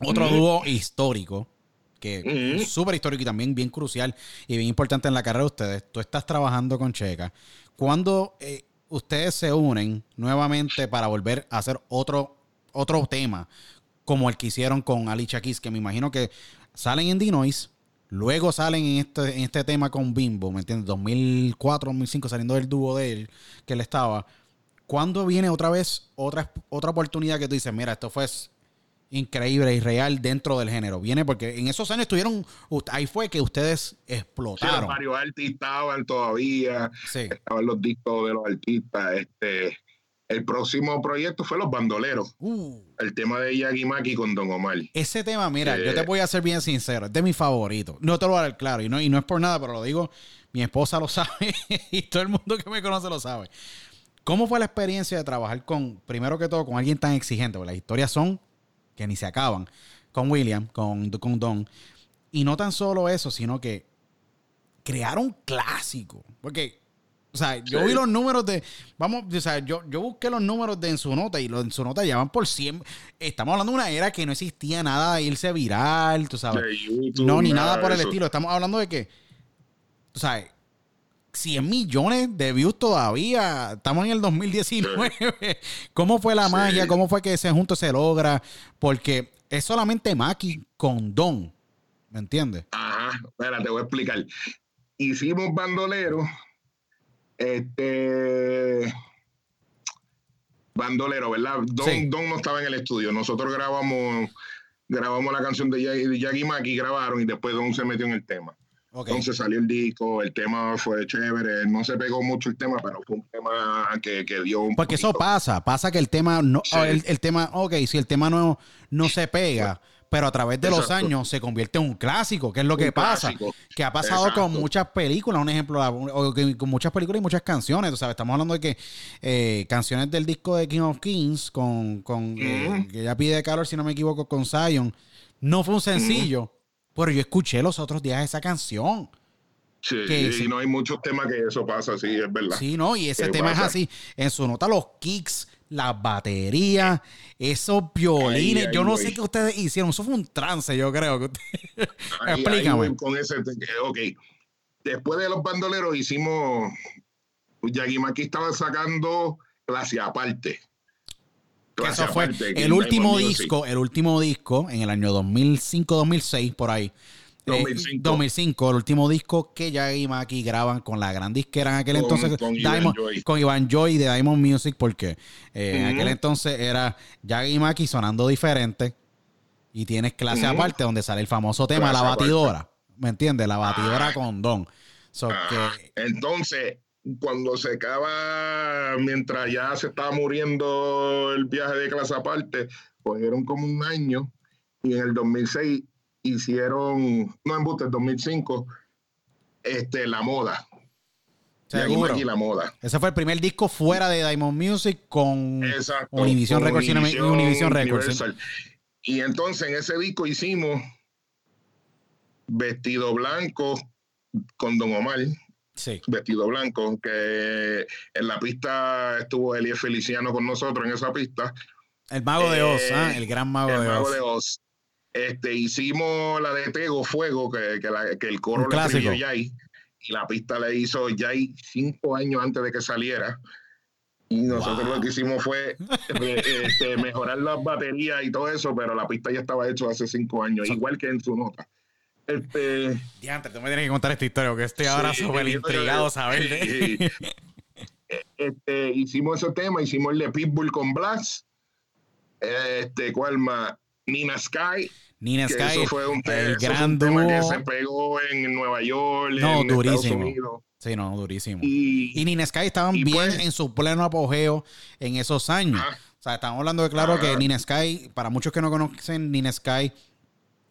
otro dúo histórico que es súper histórico y también bien crucial y bien importante en la carrera de ustedes. Tú estás trabajando con Checa. Cuando eh, ustedes se unen nuevamente para volver a hacer otro, otro tema, como el que hicieron con Ali Chakis, que me imagino que salen en Dinois, luego salen en este, en este tema con Bimbo, ¿me entiendes? 2004, 2005, saliendo del dúo de él, que él estaba. ¿Cuándo viene otra vez otra, otra oportunidad que tú dices, mira, esto fue increíble y real dentro del género. Viene porque en esos años estuvieron, ahí fue que ustedes explotaron. Sí, varios artistas estaban todavía, estaban los discos de los artistas. Este, el próximo proyecto fue Los Bandoleros. Uh. El tema de Yagi Maki con Don Omar. Ese tema, mira, yo te voy a ser bien sincero, es de mi favorito. No te lo voy a dar claro, y no, y no es por nada, pero lo digo, mi esposa lo sabe y todo el mundo que me conoce lo sabe. ¿Cómo fue la experiencia de trabajar con, primero que todo, con alguien tan exigente? Porque las historias son que ni se acaban, con William, con, con Don. Y no tan solo eso, sino que crearon clásico. Porque, o sea, yo vi los números de. Vamos, o sea, yo, yo busqué los números de en su nota y los en su nota ya van por 100. Estamos hablando de una era que no existía nada de irse viral, tú sabes. no, ni nada, por el estilo. Estamos hablando de que, o sea, 100 millones de views todavía. Estamos en el 2019. ¿Cómo fue la magia? ¿Cómo fue que ese junto se logra? Porque es solamente Maki con Don. ¿Me entiendes? Ajá, espera, te voy a explicar. Hicimos bandolero. Este. Bandolero, ¿verdad? Don, Don no estaba en el estudio. Nosotros grabamos grabamos la canción de Yagi Maki, grabaron y después Don se metió en el tema. Entonces salió el disco, el tema fue chévere, no se pegó mucho el tema, pero fue un tema que, dio un Porque eso pasa, pasa que el tema no, el, tema, ok, si el tema no, no se pega, pero a través de los años se convierte en un clásico, que es lo que pasa, que ha pasado con muchas películas, un ejemplo, con muchas películas y muchas canciones, o sea, estamos hablando de que eh, canciones del disco de King of Kings, con, con eh, que ya pide calor, si no me equivoco, con Zion, no fue un sencillo. Pero yo escuché los otros días esa canción. Sí, y no hay muchos temas que eso pasa así, es verdad. Sí, no, y ese tema es así. En su nota, los kicks, las baterías, esos violines. yo no sé qué ustedes hicieron. Eso fue un trance, yo creo. Que Explícame. con ese, ok. Después de los bandoleros hicimos. Yagimaki estaba sacando clase aparte eso fue el último disco, el último disco en el año 2005-2006, por ahí. 2005. 2005, el último disco que ya y Maki graban con la gran disquera en aquel entonces, con, Diamond, Iván con Iván Joy de Diamond Music, porque eh, en aquel entonces era ya y Maki sonando diferente y tienes clase aparte donde sale el famoso tema La Batidora, ¿me entiendes? La Batidora ah. con Don. Ah. Entonces, cuando se acaba, mientras ya se estaba muriendo el viaje de clase aparte, cogieron como un año y en el 2006 hicieron, no en Buster, 2005, este, La Moda. Seguro. Y la moda. Ese fue el primer disco fuera de Diamond Music con Univision Records y Univision Records. Y entonces en ese disco hicimos Vestido Blanco con Don Omar vestido blanco, que en la pista estuvo Elie Feliciano con nosotros en esa pista. El mago de Oz, ¿ah? el gran mago, el de, mago Oz. de Oz. Este, hicimos la de Tego Fuego, que, que, el coro le escribió Jay, y la pista le hizo Jay cinco años antes de que saliera. Y nosotros lo que hicimos fue eh, este, mejorar las baterías y todo eso, pero la pista ya estaba hecha hace cinco años, igual que en su nota. Este. Diante, tú me tienes que contar esta historia porque estoy ahora súper intrigado saber. Este, hicimos ese tema, hicimos el de Pitbull con Blast. Este, ¿cuál más? Nina Sky. Nina Sky. Eso fue un, el gran tema que se pegó en Nueva York. No, en durísimo. Sí, no, durísimo. Y, Nina Sky estaban bien pues en su pleno apogeo en esos años. O sea, estamos hablando de claro que Nina Sky, para muchos que no conocen, Nina Sky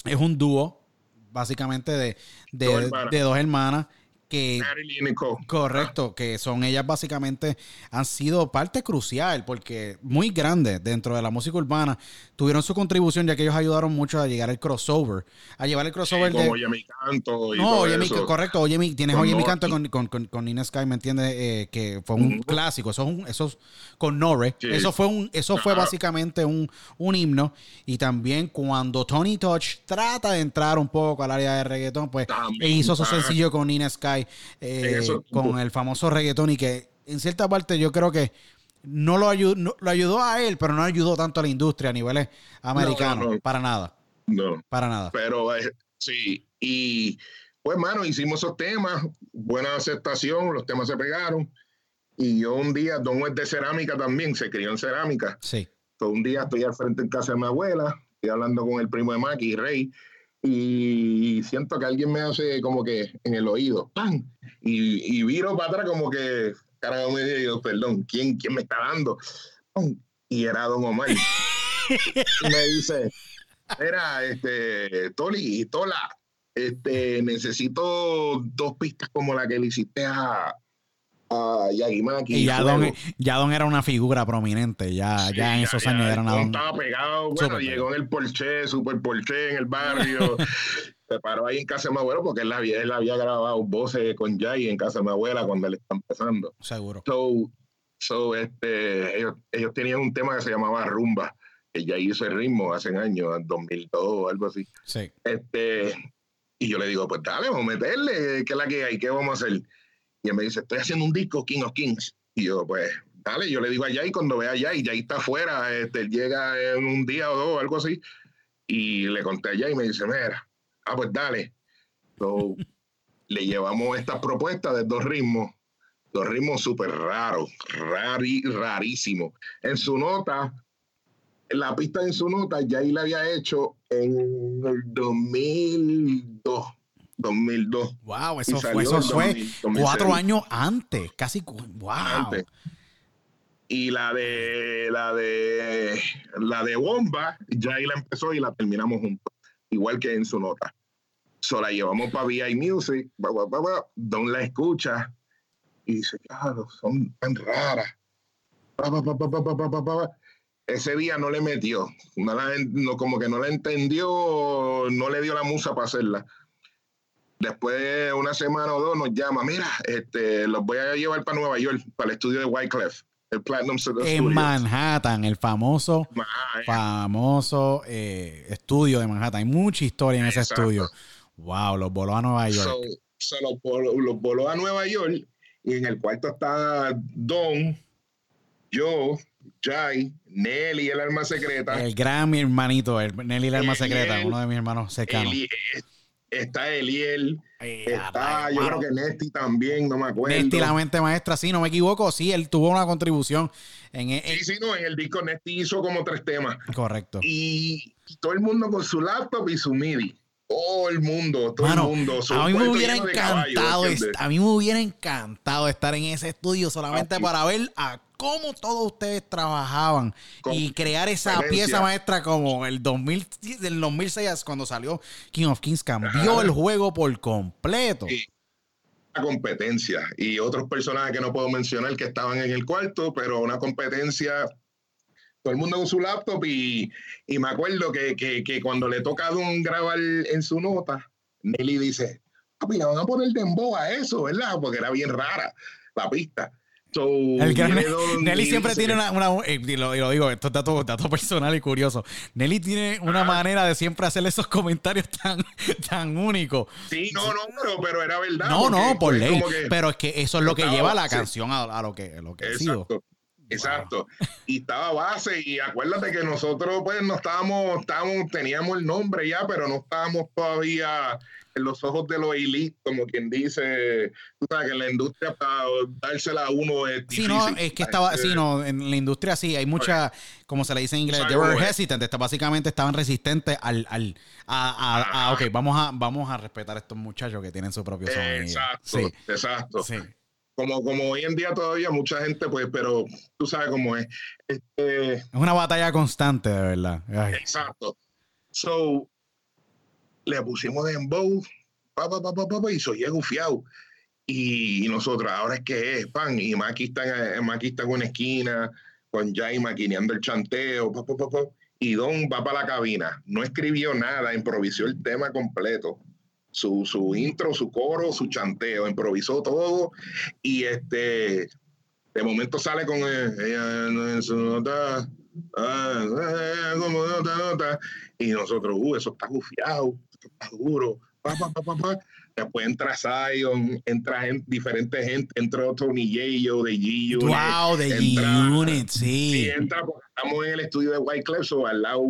es un dúo básicamente de, de, dos hermanas. Que Marilyn y Cole. correcto, que son ellas básicamente han sido parte crucial porque muy grande dentro de la música urbana tuvieron su contribución ya que ellos ayudaron mucho a llegar al crossover, a llevar el crossover como de Oye mi canto y no, todo oye, mi, eso. correcto, oye, mi, tienes Con Oye, mi canto con, con, con, con Nina Sky, ¿me entiendes? Eh, que fue un clásico, eso es un, eso es con Nore, Sí. eso fue un, eso fue básicamente un, un himno, y también cuando Tony Touch trata de entrar un poco al área de reggaetón, pues También, e hizo su sencillo con Nina Sky, eh, con el famoso reggaetón, y que en cierta parte yo creo que no lo, ayudó, no- lo ayudó a él, pero no ayudó tanto a la industria a niveles americanos, no. para nada, No, para nada. pero eh, sí, y pues, mano, hicimos esos temas, buena aceptación, los temas se pegaron. Y yo un día, Don es de cerámica también, se crió en cerámica. Sí, So, un día estoy al frente en casa de mi abuela, estoy hablando con el primo de Maki, Rey, y siento que alguien me hace como que en el oído, ¡pam! Y, y viro para atrás como que, carajo, me digo, perdón, ¿quién, ¿quién me está dando? Y era Don Omar. y me dice, era, este, Toli, Tola, este, necesito dos pistas como la que le hiciste a, a Yagimaki. y ya Fuego". Don, ya Don era una figura prominente, ya, Sí, ya en esos años era una Don. Estaba pegado, bueno, llegó en el Porsche, super Porsche en el barrio. se paró ahí en casa de mi abuelo porque él había, él había grabado voces con Jay en casa de mi abuela cuando él estaba empezando. Seguro. So, so este, ellos, ellos tenían un tema que se llamaba Rumba, que ya hizo el ritmo hace años, en 2002 o algo así. Sí. Este, y yo le digo, pues dale, vamos a meterle, ¿qué es la que hay? ¿Qué vamos a hacer? Y él me dice, estoy haciendo un disco, King of Kings. Y yo, pues, dale, yo le digo a Jay cuando vea a Jay, Jay está afuera, este, llega en un día o dos, algo así. Y le conté a Jay y me dice, mira, ah, pues dale. So, le llevamos estas propuestas de dos ritmos, dos ritmos súper raros, rari, rarísimos. En su nota, la pista en su nota, Jay la había hecho en el 2002. 2002. Wow, eso fue, eso fue cuatro años antes, casi, wow. Y la de, la de, la de bomba, ya ahí la empezó y la terminamos juntos, igual que en su nota. So la llevamos para VI Music, Don la escucha y dice, claro, son tan raras. Ese día no le metió, como que no la entendió, no le dio la musa para hacerla Después de una semana o dos nos llama, mira, este, los voy a llevar para Nueva York, para el estudio de Wyclef, el Platinum Studios. En Manhattan, el famoso, Ma- famoso eh, estudio de Manhattan. Hay mucha historia en ese Exacto. estudio. Wow, los voló a Nueva York. So, so los, voló, los voló a Nueva York y en el cuarto está Don, yo, Jai, Nelly, el alma secreta. el gran mi hermanito, el Nelly la alma secreta, uno de mis hermanos cercanos. Eli- está Eliel, Eh, está, yo creo que Nesti también, no me acuerdo. Nesti, la mente maestra, sí, no me equivoco, sí, él tuvo una contribución en, en- Sí, sí, no, en el disco Nesti hizo como tres temas. correcto. Y todo el mundo con su laptop y su MIDI. Todo el mundo, todo Mano, el mundo. A mí me hubiera encantado, a mí me hubiera encantado estar en ese estudio solamente para ver a cómo todos ustedes trabajaban Con y crear esa excelencia. pieza maestra como el 2000, del 2006 cuando salió King of Kings cambió Ajá. el juego por completo. Sí. Una competencia y otros personajes que no puedo mencionar que estaban en el cuarto, pero una competencia, todo el mundo con su laptop y, y me acuerdo que, que, que cuando le toca a Don grabar en su nota, Nelly dice, papi, le van a poner dembow a eso, ¿verdad? Porque era bien rara la pista. So, El gran- Nelly siempre tiene una, una- eh, y, lo, y lo digo, esto es dato, dato personal y curioso. Nelly tiene una manera de siempre hacer esos comentarios tan, tan únicos. Sí, no, no, pero, pero era verdad. No, no, por ley. que- Pero es que eso es lo que estaba lleva la base. canción a, a lo que, lo que ha sido. Exacto. Exacto. Y estaba base y acuérdate que nosotros pues no estábamos, estábamos, teníamos el nombre ya, pero no estábamos todavía en los ojos de los elite, como quien dice, tú sabes que en la industria para dársela a uno es Sí, difícil. no, es que estaba, sí, no, en la industria sí, hay mucha, como se le dice en inglés, they were hesitant, está- básicamente estaban resistentes al, al, a, a- a, ok, vamos a, vamos a respetar a estos muchachos que tienen su propio sonido. Exacto, Sí, exacto. sí. Como, como hoy en día todavía mucha gente, pues, pero tú sabes cómo es. Este, Es una batalla constante, de verdad. Ay, Exacto. So, le pusimos dembow, pa, pa, pa, pa, pa, pa, y soy gufiado. Y, nosotros, ahora es que es, pan, y Maki está, Maki en esquina, con Jay maquineando el chanteo, y Don va para la cabina. No escribió nada, improvisó el tema completo. Su, su intro, su coro, su chanteo, improvisó todo. Y este, de momento sale con ella en su nota, ah, eh, como nota. Y nosotros, uh, eso está gufiado, eso está duro. Pa, pa, pa, pa, Después entra Zion, entra diferente gente, entra Tony Yayo de G-Unit. Wow, de G-Unit, sí. Y entra, porque estamos en el estudio de White so al lado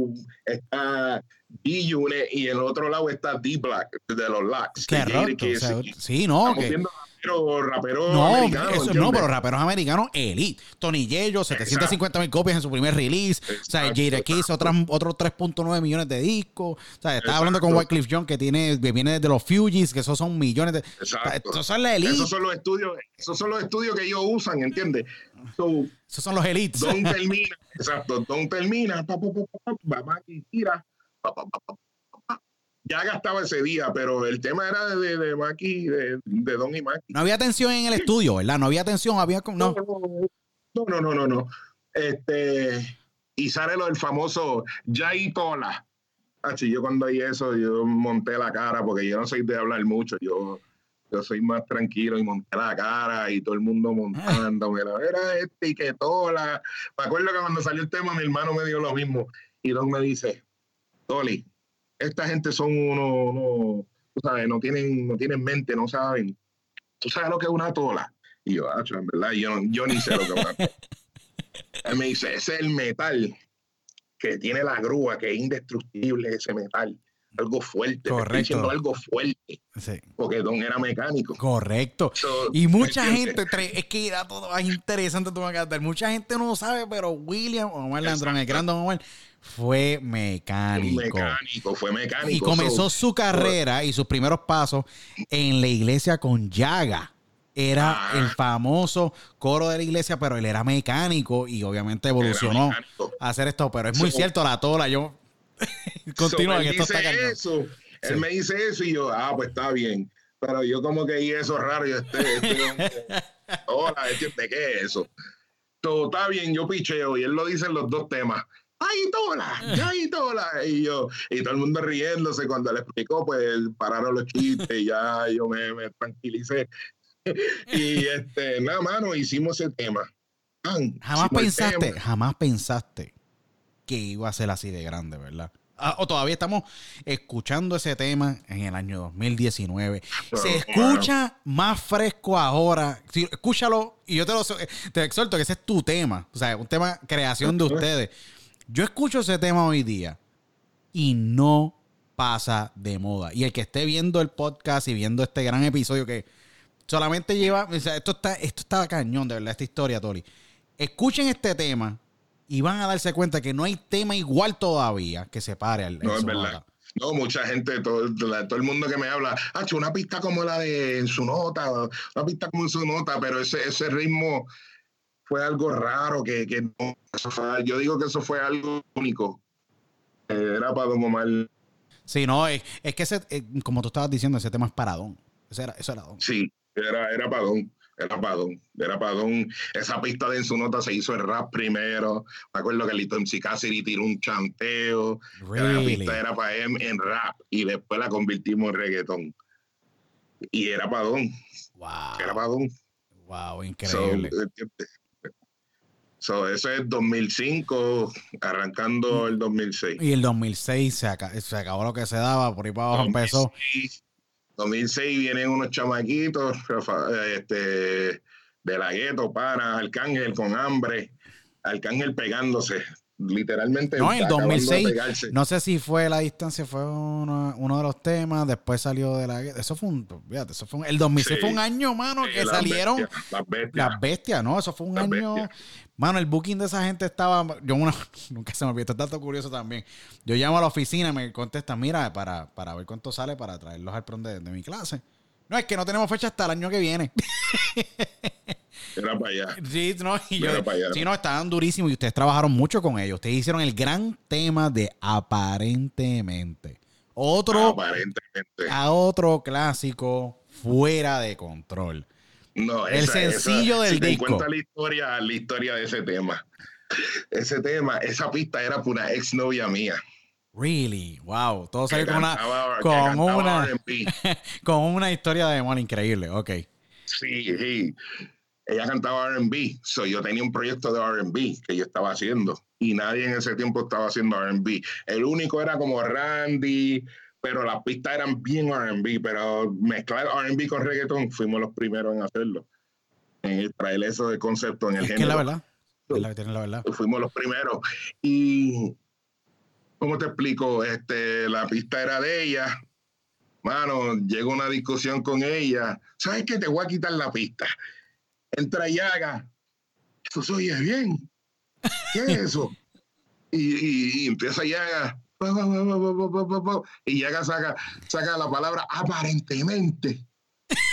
está G-Unit y en el otro lado está D-Black, de los Locks. Qué sea, sí, no. Que, raperos, raperos no, americanos. Eso, no, pero raperos americanos elite. Tony Yello, 750 mil copias en su primer release. Exacto. O sea, Jada Kiss, otros 3.9 millones de discos. O sea, estaba hablando con Wycliffe John, que tiene, que viene desde los Fugees, que esos son millones de. Exacto. Esos son la elite. Esos son los estudios, esos son los estudios que ellos usan, ¿entiendes? So, esos son los elites. Don termina, exacto, Don termina, pa, pa, pa, pa, pa, tira, pa, pa, pa, pa, ya gastaba ese día, pero el tema era de, de Maki, de, de, Don y Maki. No había tensión en el estudio, ¿verdad? No había tensión, había... No, no, no, no, no. no. Este, y sale lo del famoso Jay Tola. Así yo cuando hay eso, yo monté la cara, porque yo no soy de hablar mucho, yo, yo soy más tranquilo y monté la cara y todo el mundo montando, era este y que Tola. Me acuerdo que cuando salió el tema mi hermano me dio lo mismo y Don me dice, Toli, esta gente son unos, tú sabes, no tienen, no tienen mente, no saben. ¿Tú sabes lo que es una tola? Y yo, ah, en verdad, yo, yo ni sé lo que es una tola. Él me dice, ese es el metal que tiene la grúa, que es indestructible ese metal. Algo fuerte. Correcto. algo fuerte. Sí. Porque Don era mecánico. Correcto. y mucha gente, es que era todo es interesante tu Mucha gente no sabe, pero William Omar Landrón, el gran Don Omar, fue mecánico. Mecánico, fue mecánico. Y comenzó su carrera y sus primeros pasos en la iglesia con Yaga. Era ah. el famoso coro de la iglesia, pero él era mecánico y obviamente evolucionó a hacer esto. Pero es muy cierto, la tola, yo continúa so, esto está eso. Él me dice eso y yo, ah, pues está bien. Pero yo como que y eso raro, yo este, este hola, ¿de qué es eso? Todo está bien, yo picheo y él lo dice en los dos temas. ¡ay, Tola! ¡ay, Tola! Y yo, y todo el mundo riéndose cuando le explicó, pues pararon los chistes y ya yo me, me tranquilicé. y este, nada, mano, hicimos ese tema. jamás pensaste, jamás pensaste que iba a ser así de grande, ¿verdad? Ah, o todavía estamos escuchando ese tema en el año 2019. Se escucha más fresco ahora. escúchalo y yo te lo te exhorto que ese es tu tema. O sea, un tema creación de ustedes. Yo escucho ese tema hoy día y no pasa de moda. Y el que esté viendo el podcast y viendo este gran episodio que solamente lleva, o sea, esto está, esto está cañón, de verdad, esta historia, Tori. Escuchen este tema y van a darse cuenta que no hay tema igual todavía que se pare al. No, es verdad. No, mucha gente, todo, todo, el mundo que me habla, ha hecho una pista como la de en su nota, una pista como en su nota, pero ese, ese ritmo fue algo raro, que, que no, yo digo que eso fue algo único. Eh, era para Don Omar. Sí, no, es, es que ese, eh, como tú estabas diciendo, ese tema es para Don. Ese era, eso era Don. Sí, era, era para Don. Era para Don. Era para Don. Esa pista de en su nota se hizo el rap primero. Me acuerdo que Lito MC Cassidy tiró un chanteo. La pista era para él en rap y después la convertimos en reggaetón. Y era para Don. Wow. Era para Don. Wow, increíble. So, eso es 2005, arrancando el 2006. Y el 2006 se, se acabó lo que se daba, por ahí para abajo 2006, empezó. 2006 vienen unos chamaquitos este, de la gueto, para Arcángel con hambre, Arcángel pegándose literalmente. No, en 2006, no sé si fue la distancia, fue uno, uno, de los temas, después salió de la... Eso fue un... Fíjate, eso fue un, el 2006 fue un año, mano, que salieron las, bestias. las bestias, ¿no? Eso fue un año... Mano, el booking de esa gente estaba... Yo nunca se me olvidó, está dato curioso también. Yo llamo a la oficina me contestan, mira, para, para ver cuánto sale para traerlos al pronto de, de mi clase. No, es que no tenemos fecha hasta el año que viene. Era para allá. Sí, no, y yo, sí, no, estaban durísimos y ustedes trabajaron mucho con ellos. Ustedes hicieron el gran tema de aparentemente. Otro, aparentemente. A otro clásico fuera de control. No, El sencillo del si te disco. cuenta la historia, la historia de ese tema. Ese tema, esa pista era para una ex novia mía. Really, wow. Todo que salió con una, que con una, con una historia de amor increíble. Ok. Sí, sí. Ella cantaba RB. So, yo tenía un proyecto de RB que yo estaba haciendo. Y nadie en ese tiempo estaba haciendo RB. El único era como Randy, pero las pistas eran bien RB. Pero mezclar RB con reggaeton fuimos los primeros en hacerlo. En traer eso de concepto en el Es que es género. la verdad. Es la que tiene la verdad. fuimos los primeros. Y, ¿cómo te explico? Este, la pista era de ella. Mano, llega una discusión con ella. ¿Sabes qué? Te voy a quitar la pista. Entra y haga. Eso se oye bien. ¿Qué es eso? Y, y, y empieza y haga. Y Yaga saca, saca la palabra aparentemente.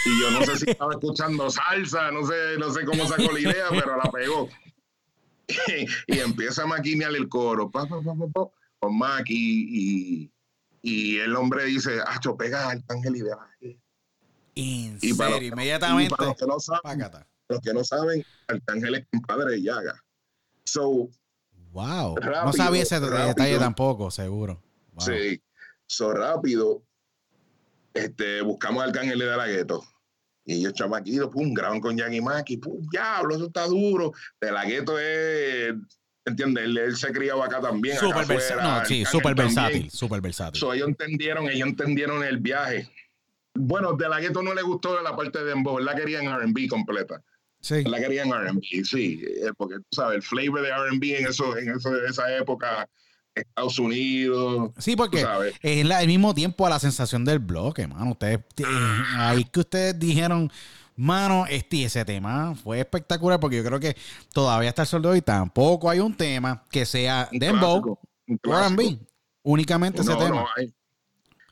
Y yo no sé si estaba escuchando salsa, no sé, no sé cómo sacó la idea, pero la pegó. y empieza a maquinear el coro. Pa, pa, pa, con Maki y, y el hombre dice, Acho, pega al ángel y de la En Y para serio, los- inmediatamente. y para los que no saben, los que no saben, Arcángel es compadre de Yaga. So, Wow. no sabía ese detalle tampoco, seguro. Wow. sí, so rápido, este, buscamos al Arcángel de la Gueto. Y ellos chamaquitos, pum, graban con Yagi Maki, pum, diablo, eso está duro. De la Gueto es, ¿entiendes? Él, él se criaba acá también. Súper versátil. No, sí, súper versátil. Súper versátil. So, ellos entendieron, ellos entendieron el viaje. Bueno, de la Gueto no le gustó la parte de Dembow, la querían R&B completa. Sí. La querían R&B, sí, eh, porque tú sabes, el flavor de R&B en, eso, en eso, esa época, Estados Unidos, Sí, porque es la- al mismo tiempo a la sensación del bloque, mano. Ustedes, eh, ahí que ustedes dijeron, mano, este ese tema fue espectacular porque yo creo que todavía hasta el sol de hoy tampoco hay un tema que sea Un Dembow. R&B. Únicamente ese No, tema. no hay.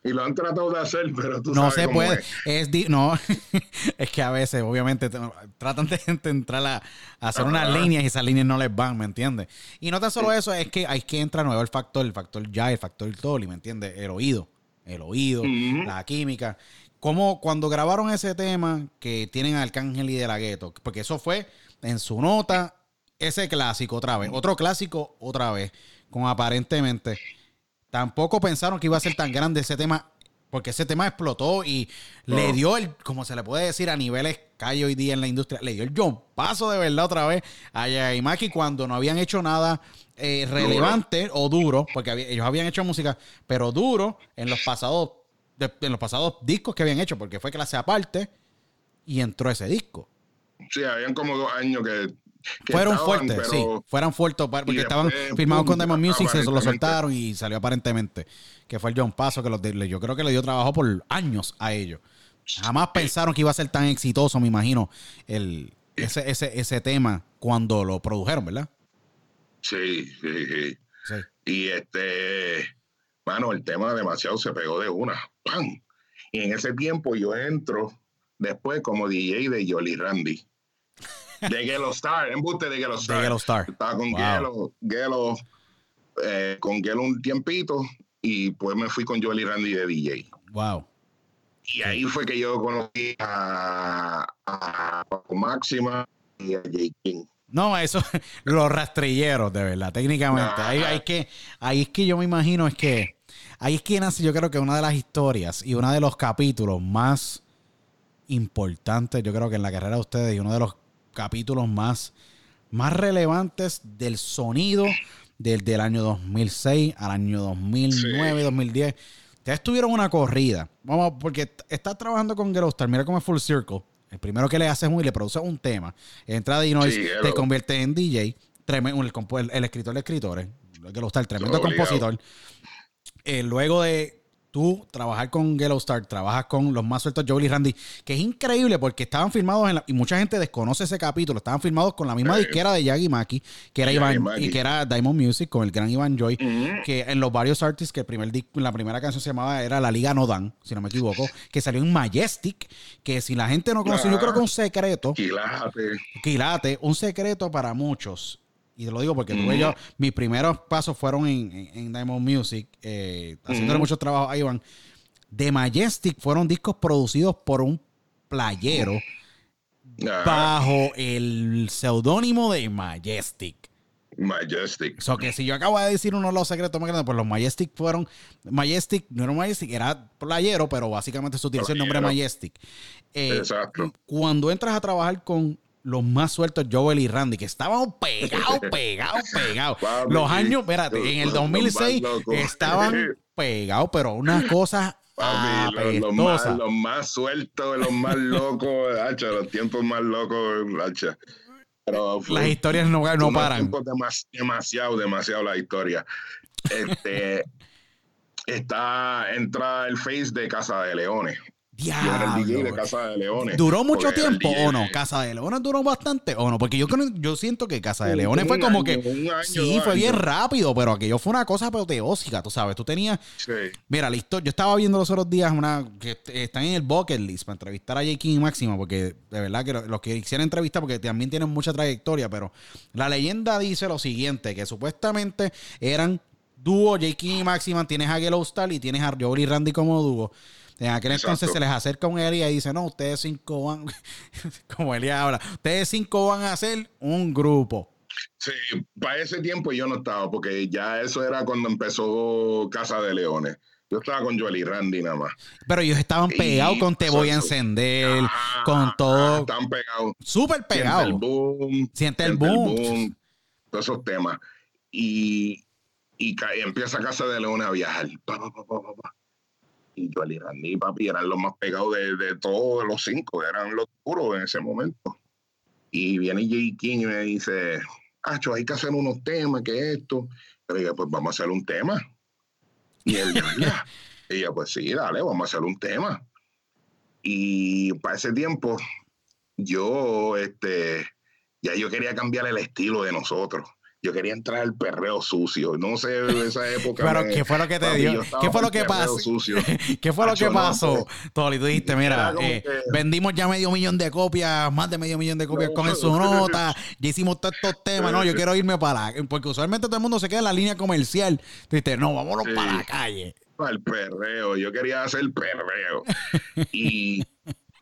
Y lo han tratado de hacer, pero tú No sabes se cómo puede. es. Es di- no, es que a veces, obviamente, te- tratan de gente entrar a, a hacer unas líneas y esas líneas no les van, ¿me entiendes? Y no tan solo eso, es que hay que entrar nuevo el factor, el factor ya, el factor toli, ¿me entiendes? El oído, el oído, la química. Como cuando grabaron ese tema que tienen a Arcángel y de la Gueto, porque eso fue en su nota, ese clásico otra vez, otro clásico otra vez, con aparentemente. Tampoco pensaron que iba a ser tan grande ese tema, porque ese tema explotó y le dio el, como se le puede decir a niveles hay hoy día en la industria, le dio el John paso de verdad otra vez a Yaimaki cuando no habían hecho nada eh, relevante o duro, porque había- ellos habían hecho música, pero duro en los pasados de- en los pasados discos que habían hecho, porque fue clase aparte y entró ese disco. Sí, habían como dos años que. que Fueron estaban, fuertes, pero- sí. Fueron fuertes porque estaban firmados con Diamond Music, se lo soltaron y salió aparentemente. Que fue el John Paso, que los de- yo creo que le dio trabajo por años a ellos. Jamás pensaron que iba a ser tan exitoso, me imagino, el, ese, ese, ese tema cuando lo produjeron, ¿verdad? Sí, sí, sí. Sí. Y este, mano, el tema demasiado se pegó de una. ¡Pam! Y en ese tiempo yo entro después como DJ de Jolly Randy. De Gelo Star, embuste de Gelo Star. Gelo Star. Estaba con Wow. Gelo, Gelo, eh, con Gelo un tiempito y pues me fui con Jolly Randy de DJ. Wow. Y ahí fue que yo conocí a, a Paco Máxima y a J. King. No, eso, los rastrilleros, de verdad, técnicamente. Ahí, ahí, que, ahí es que yo me imagino, es que, ahí es que nace, yo creo que una de las historias y uno de los capítulos más importantes, yo creo que en la carrera de ustedes, y uno de los capítulos más, más relevantes del sonido desde el año 2006 al año 2009, 2010. Ustedes tuvieron una corrida, vamos, porque estás trabajando con Star, mira cómo es Full Circle. El primero que le haces un y le produces un tema, entra de Noise, Sí, te convierte en DJ, tremendo, el, el- el escritor de escritores, Star, tremendo Obligado. compositor. Eh, luego de tú trabajar con Yellow Star, trabajas con los más sueltos Joel y Randy, que es increíble porque estaban filmados en la- y mucha gente desconoce ese capítulo, estaban filmados con la misma Sí. disquera de Yagi Maki, que era Iván Maki. y que era Diamond Music con el gran Iván Joy, que en los varios artists que el primer la primera canción se llamaba era La Liga No Dan, si no me equivoco, que salió en Majestic, que si la gente no conoce, yo creo que un secreto, Quilate. Quilate, un secreto para muchos. Y te lo digo porque tuve Ujú. yo, mis primeros pasos fueron en, en- en Diamond Music, eh, haciéndole Ujú. muchos trabajos a Iván. The Majestic fueron discos producidos por un Playero Ah, bajo el seudónimo de Majestic. Majestic. O sea, que si yo acabo de decir uno de los secretos más grandes, pues los Majestic fueron. Majestic, no era Majestic, era playero, pero básicamente se utilizó el nombre. Majestic. Eh, Exacto. Cuando entras a trabajar con los más sueltos, Joel y Randy, que estaban pegados, pegados, pegados. Los años, espérate, en el Los- los más 2006 locos. estaban pegados, pero una cosa Papi, los, más, sueltos, los más locos, hacha, los tiempos más locos, hacha. Pero fue- Las historias no, no paran. tiempos demas- demasiado, demasiado la historia. Este está, entra el face de Casa de Leones. Yo era el DJ de Diablo. Casa de Leones. ¿Duró mucho tiempo o no? ¿Casa de Leones duró bastante o no? Porque yo, yo siento que Casa de Un- Leones fue como año, que. un año, sí, fue bien rápido, pero aquello fue una cosa apoteósica, tú sabes. Tú tenías. Sí. Mira, listo. Yo estaba viendo los otros días una que est- están en el bucket list para entrevistar a J. King y Máxima, porque de verdad que lo- los que quisieran entrevistar, porque también tienen mucha trayectoria, pero la leyenda dice lo siguiente: que supuestamente eran dúo J. King y Máxima, tienes a Yellow Star y tienes a Joel y Randy como dúo. En aquel Exacto. entonces se les acerca un Elia y dice, no, ustedes cinco van, como Elia habla, ustedes cinco van a hacer un grupo. Sí, para ese tiempo yo no estaba, porque ya eso era cuando empezó Casa de Leones. Yo estaba con Joel y Randy nada más. Pero ellos estaban Y- pegados con Te voy a encender, Ah, con todo, Están pegados. súper Siente el pegados. boom. Siente el boom. Todos esos temas. Y, y empieza Casa de Leones a viajar. Pa, pa, pa, Y Joel y Randy, papi, eran los más pegados de, de todos los cinco. Eran los duros en ese momento. Y viene J. King y me dice, Acho, hay que hacer unos temas, que esto. Yo le pues vamos a hacer un tema. Y él, ya. Y yo, pues sí, dale, vamos a hacer un tema. Y para ese tiempo, yo, este, ya yo quería cambiar el estilo de nosotros. Yo quería entrar al perreo sucio. No sé, en esa época. Pero, me- ¿qué fue lo que te dio? ¿Qué fue lo que el pasó? sucio. ¿Qué fue lo Hacho, que no, pasó? pues, Toli, tú dijiste, mira, eh, que- vendimos ya medio millón de copias, más de medio millón de copias No. con su nota, ya hicimos todos estos temas, no, yo quiero irme para la... Porque usualmente todo el mundo se queda en la línea comercial. Tú dices, no, vámonos Sí. para la calle. Para el perreo. Yo quería hacer perreo. y,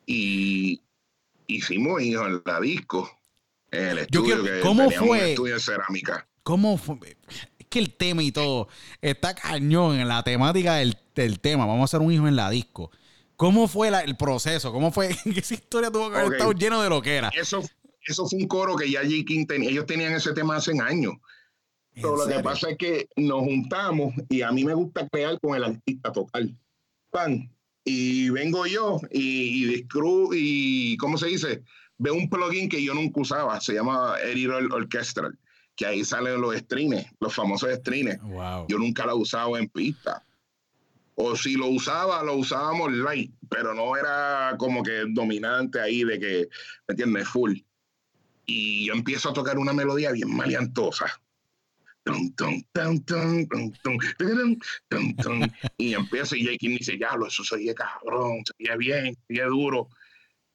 y hicimos hijos en la disco. Yo quiero- que ¿cómo teníamos un fue? estudio de cerámica. ¿Cómo fue? Es que el tema y todo está cañón en la temática del, del tema. Vamos a hacer un hijo en la disco. ¿Cómo fue la- el proceso? ¿Cómo fue? Esa historia tuvo que haber Ok. estado lleno de lo que era. Eso, eso fue un coro que ya J. King tenía. Ellos tenían ese tema hace años. Pero lo que pasa es que nos juntamos y a mí me gusta crear con el artista, tocar. Pan. Y vengo yo y, y y ¿cómo se dice? veo un plugin que yo nunca usaba, se llama Error Orchestral, que ahí salen los strings, los famosos strings. Wow. Yo nunca lo usaba en pista. O si lo usaba, lo usábamos light, pero no era como que dominante ahí de que, ¿me entiendes? Full. Y yo empiezo a tocar una melodía bien maleantosa. Y empiezo y Jake dice, ya, lo eso se oye cabrón, se oye bien, se oye duro.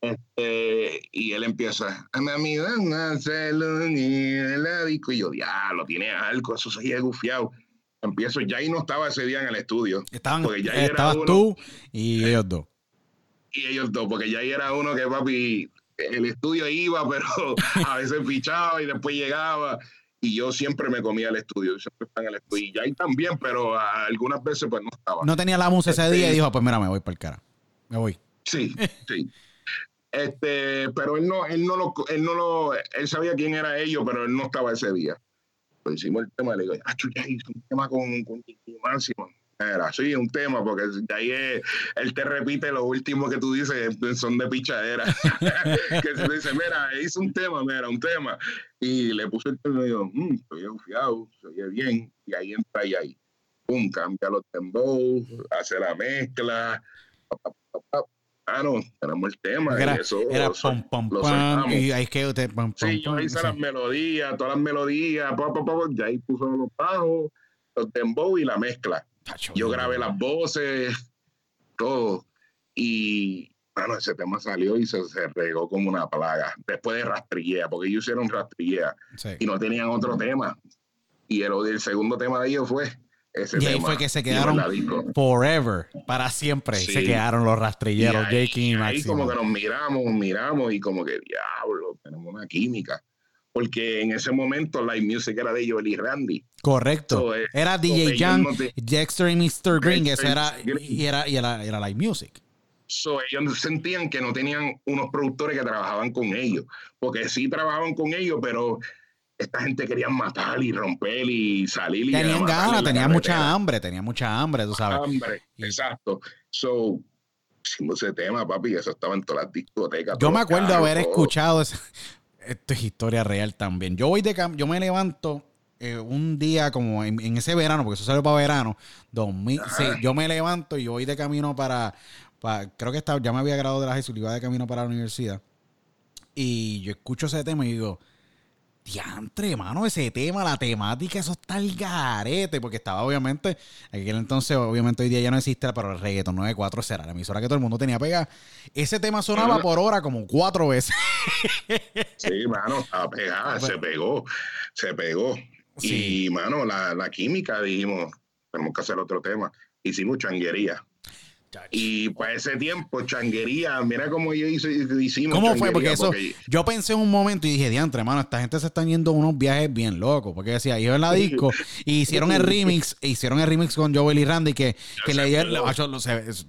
Este, y él empieza, a mi dama se lo niega la disco", y yo, diablo, tiene algo, eso se gufiado. Empiezo, ya ahí no estaba ese día en el estudio. Estaban, Porque ya era estabas uno- tú y ellos dos. y ellos dos, porque ya ahí era uno que papi, el estudio iba, pero a veces fichaba y después llegaba. Y yo siempre me comía el estudio, siempre estaba en el estudio. Y ya ahí también, pero a- algunas veces pues no estaba. No tenía la música ese Este- día y dijo, pues mira, me voy para el cara. Me voy. Sí, sí. Este, pero él no, él no lo, él no lo, él sabía quién era ellos, pero él no estaba ese día. Pues hicimos el tema, le digo, ah, ya hice un tema con, con Máximo. Era, sí, un tema, porque de ahí es- él te repite lo último que tú dices, son de pichadera. que se dice, mira, hice un tema, mira, un tema. Y le puse el tema y digo, mmm, estoy confiado, se oye bien. Y ahí entra y ahí, pum, cambia los tembos, hace la mezcla. Tenemos el tema. Era, y eso era pom, pom, pam. Y ahí es que usted. Pom, pom, Sí, yo hice sí. las melodías, todas las melodías, pa, pa, pa, ya ahí puso los bajos, los dembow y la mezcla. Tacho, Yo grabé las voces, todo. Y, bueno, ese tema salió y se, se regó como una plaga. Después de rastrillea, porque ellos hicieron rastrillea Sí. y no tenían otro tema. Y el, el segundo tema de ellos fue ese y ahí tema. fue que se quedaron forever, para siempre. Sí. Se quedaron los rastrilleros, Y ahí- y ahí Máximo. como que nos miramos, miramos y como que diablo, tenemos una química. Porque en ese momento la music era de Joel y Randy. Correcto. So, eh, era DJ Young, no te- Dexter y Mr. Green, Dexter ese era, y era, y era, era live music. So, ellos sentían que no tenían unos productores que trabajaban con ellos. Porque sí trabajaban con ellos, pero esta gente quería matar y romper y salir. Y Tenían ganas, tenían mucha hambre, tenían mucha hambre, tú sabes. Hambre, Y- exacto. So, hicimos ese tema, papi, eso estaba en todas las discotecas. Yo me acuerdo carros, haber escuchado esa- Esto es historia real también. Yo voy de cam- yo me levanto eh, un día como en, en ese verano, porque eso salió para verano, 2000, sí, yo me levanto y yo voy de camino para, para- creo que estaba, ya me había graduado de la Jesús, iba de camino para la universidad. Y yo escucho ese tema y digo, diantre, mano, ese tema, la temática, eso está el garete, porque estaba obviamente, en aquel entonces, obviamente hoy día ya no existe, pero el reggaeton 94 será la emisora que todo el mundo tenía pegada. Ese tema sonaba por hora como cuatro veces. Sí, mano, estaba pegada, se pegó, se pegó. Sí. Y, mano, la, la química, dijimos, tenemos que hacer otro tema. Hicimos changuería. Y para ese tiempo, changuería, mira cómo yo hice, hicimos ¿Cómo fue? Porque eso, yo pensé en un momento y dije, diantre, mano, esta gente se están yendo unos viajes bien locos. Porque decía, yo en la disco, y hicieron el remix, e hicieron el remix con Joel y Randy, que, que le dieron-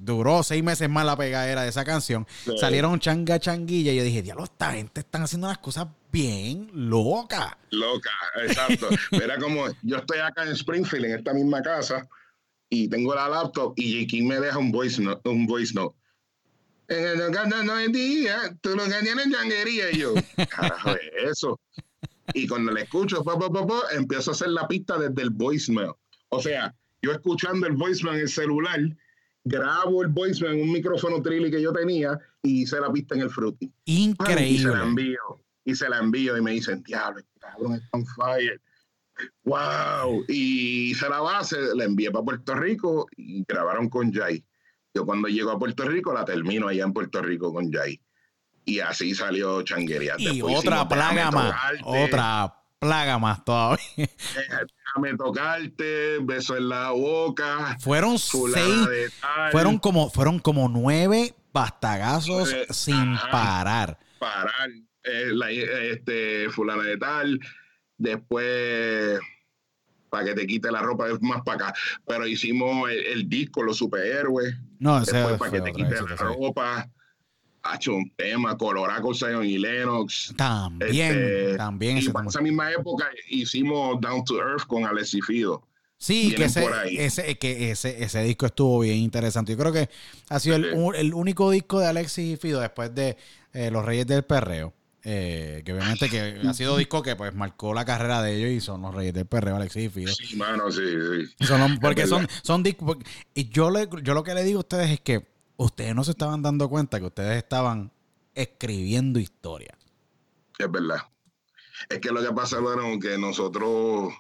duró seis meses más la pegadera de esa canción. Sí. Salieron changa changuilla, y yo dije, diablo, esta gente están haciendo unas cosas bien locas. Loca, exacto. Era como, yo estoy acá en Springfield, en esta misma casa, y tengo la laptop, y J. King me deja un voice note. Un voice note. En el no, no es día, tú lo que tienes changuería. Y yo, carajo, es eso. Y cuando le escucho, pa, pa, pa, pa, empiezo a hacer la pista desde el voicemail. O sea, yo escuchando el voicemail en el celular, grabo el voicemail en un micrófono trilly que yo tenía y hice la pista en el Fruity. Y se la Increíble. envío. Y se la envío y me dicen, diablo, este cabrón está on fire. Wow. Y hice la base, la envié para Puerto Rico y grabaron con Jay. Yo cuando llego a Puerto Rico la termino allá en Puerto Rico con Jay. Y así salió Changuería. Y Después otra plaga más. Otra plaga más todavía. Déjame tocarte, beso en la boca. Fueron seis, fueron como, fueron como nueve bastagazos Eh, sin ajá. parar. parar, eh, la- este, fulana de tal, después para que te quite la ropa es más para acá, pero hicimos el, el disco, los superhéroes, No, ese después para que te quite la ropa, ha hecho un tema, Coloraco, Zion y Lennox. También, Este, también y para esa misma época hicimos Down to Earth con Alex y Fido. Sí, que ese, que ese, ese disco estuvo bien interesante. Yo creo que ha sido el único disco de Alexis y Fido después de eh, Los Reyes del Perreo. Eh, que obviamente que ha sido disco que pues marcó la carrera de ellos y son Los Reyes del Perreo, Alexis y Fido. Sí, mano, sí, sí. Son porque son, son discos. Y yo, le, yo lo que le digo a ustedes es que ustedes no se estaban dando cuenta que ustedes estaban escribiendo historia. Es verdad. Es que lo que pasa, bueno, que nosotros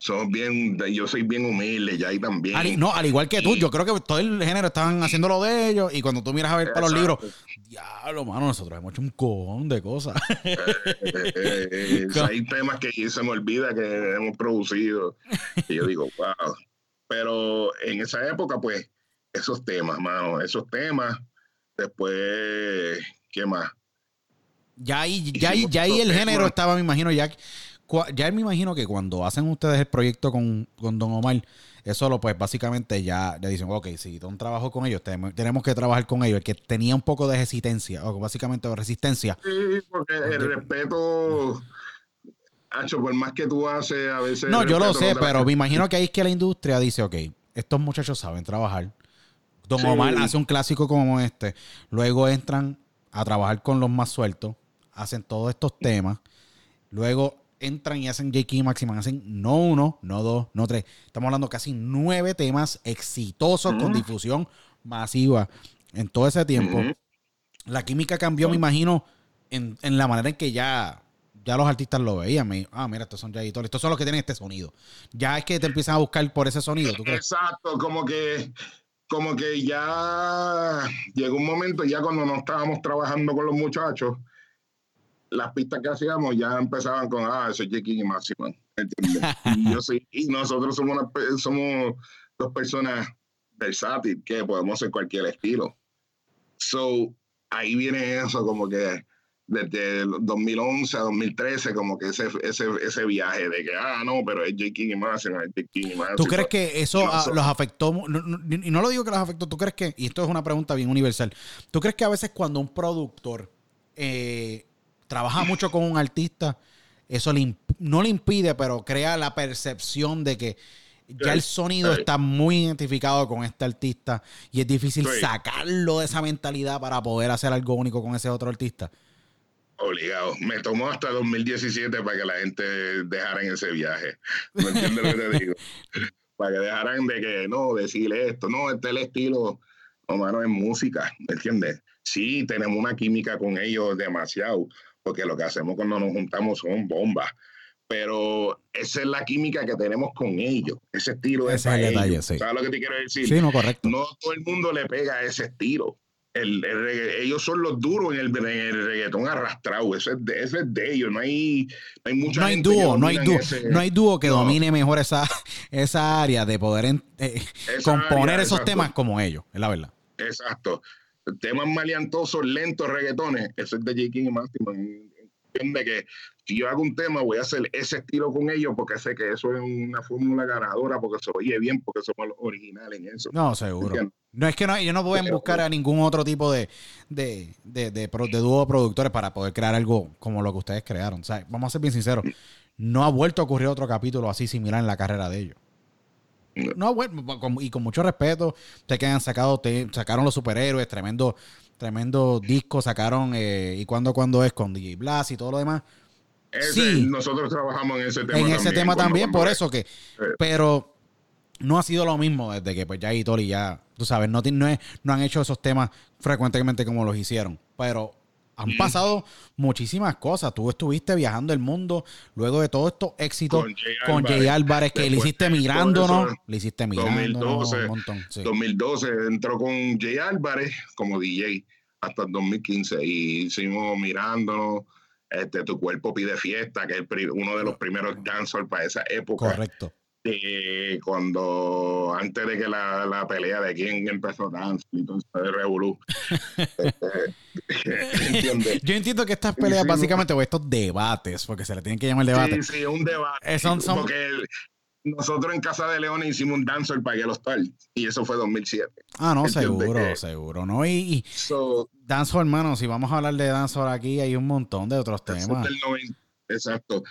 somos bien, yo soy bien humilde, y ahí también. Al, no, al igual que tú, yo creo que todo el género estaban haciendo lo de ellos. Y cuando tú miras a ver para los libros, diablo, mano, nosotros hemos hecho un cojón de cosas. Eh, eh, eh, hay temas que se me olvida que hemos producido. Y yo digo, wow. Pero en esa época, pues, esos temas, mano, esos temas. Después, ¿qué más? Ya ahí, ya ahí, ya ahí el género estaba, me imagino, ya. Ya me imagino que cuando hacen ustedes el proyecto con, con Don Omar, eso lo pues básicamente ya, ya dicen, ok, si Don trabajó con ellos, tenemos, tenemos que trabajar con ellos. El que tenía un poco de resistencia, o básicamente de resistencia, Sí, porque el respeto, Hacho, por más que tú haces, a veces. No, yo lo sé, no pero me imagino que ahí es que la industria dice, ok, estos muchachos saben trabajar. Don Sí. Omar hace un clásico como este. Luego entran a trabajar con los más sueltos. Hacen todos estos temas. Luego entran y hacen J.K. Maximan. Hacen no uno, no dos, no tres. Estamos hablando casi nueve temas exitosos con Ujú. difusión masiva en todo ese tiempo. Ujú. La química cambió, me imagino, en, en la manera en que ya, ya los artistas lo veían. Me, ah, mira, estos son ya editores. Estos son los que tienen este sonido. Ya es que te empiezan a buscar por ese sonido. ¿tú crees? Exacto, como que, como que ya llegó un momento, ya cuando no estábamos trabajando con los muchachos, las pistas que hacíamos ya empezaban con, ah, eso es King y Máxima. y yo sí, y nosotros somos, somos dos personas versátiles que podemos hacer cualquier estilo. So, ahí viene eso como que desde 2011 a 2013, como que ese, ese, ese viaje de que, ah, no, pero es J. King y Máxima, es J. King y Máxima. ¿Tú crees que eso los afectó? y no lo digo que los afectó, ¿tú crees que, y esto es una pregunta bien universal, ¿tú crees que a veces cuando un productor eh, trabaja mucho con un artista, eso no le impide, pero crea la percepción de que ya el sonido está muy identificado con este artista y es difícil sacarlo de esa mentalidad para poder hacer algo único con ese otro artista? Obligado. Me tomó hasta 2017 para que la gente dejara en ese viaje. ¿Me entiendes lo que te digo? para que dejaran de que, no, decirle esto, no, este es el estilo, no, mano, es música, ¿me entiendes? Sí, tenemos una química con ellos demasiado, porque lo que hacemos cuando nos juntamos son bombas. Pero esa es la química que tenemos con ellos, ese estilo de ese detalle, sí. ¿Sabes lo que te quiero decir? Sí, no, correcto. No todo el mundo le pega ese estilo. El, ellos son los duros en el, reggaetón arrastrado. Eso es, de, eso es de ellos. No hay, no hay mucha no hay dúo, no hay dúo, no hay dúo que domine mejor esa, esa área de poder eh, componer esos temas como ellos, es la verdad. Exacto temas maleantosos, lentos, reggaetones, eso es de J. King y Máximo. Entiende que si yo hago un tema, voy a hacer ese estilo con ellos porque sé que eso es una fórmula ganadora, porque se oye bien, porque somos los originales en eso. No, seguro. No es que no, ellos no pueden buscar a ningún otro tipo de, de, de, de, dúo productores para poder crear algo como lo que ustedes crearon. O sea, vamos a ser bien sinceros, no ha vuelto a ocurrir otro capítulo así similar en la carrera de ellos. No, bueno, y con mucho respeto, ustedes que han sacado, te, sacaron los superhéroes, tremendo, tremendo disco, sacaron eh, y cuando cuando es con DJ Blas y todo lo demás. sí, nosotros trabajamos en ese tema. En ese tema también, por eso que. Pero no ha sido lo mismo desde que pues ya y ya, tú sabes, no, no, no han hecho esos temas frecuentemente como los hicieron. Pero han pasado muchísimas cosas. Tú estuviste viajando el mundo luego de todos estos éxitos con Jay Álvarez, que le hiciste mirándonos. Le hiciste mirándonos 2012, un montón. 2012 entró con Jay Álvarez como DJ hasta el 2015 y hicimos mirándonos. Este, tu cuerpo pide fiesta, que es uno de los primeros dancers para esa época. Correcto. Y cuando antes de que la, la pelea de quién empezó dance y todo eso revolú. Este, Yo entiendo que estas peleas, básicamente, o estos debates, porque se le tienen que llamar debate. Sí, sí, un debate. son, Porque nosotros en Casa de León hicimos un dancer para los tal y eso fue 2007. Ah, no, seguro, seguro, ¿no? Y, y hermano, si vamos a hablar de dancehall aquí, hay un montón de otros temas. exacto.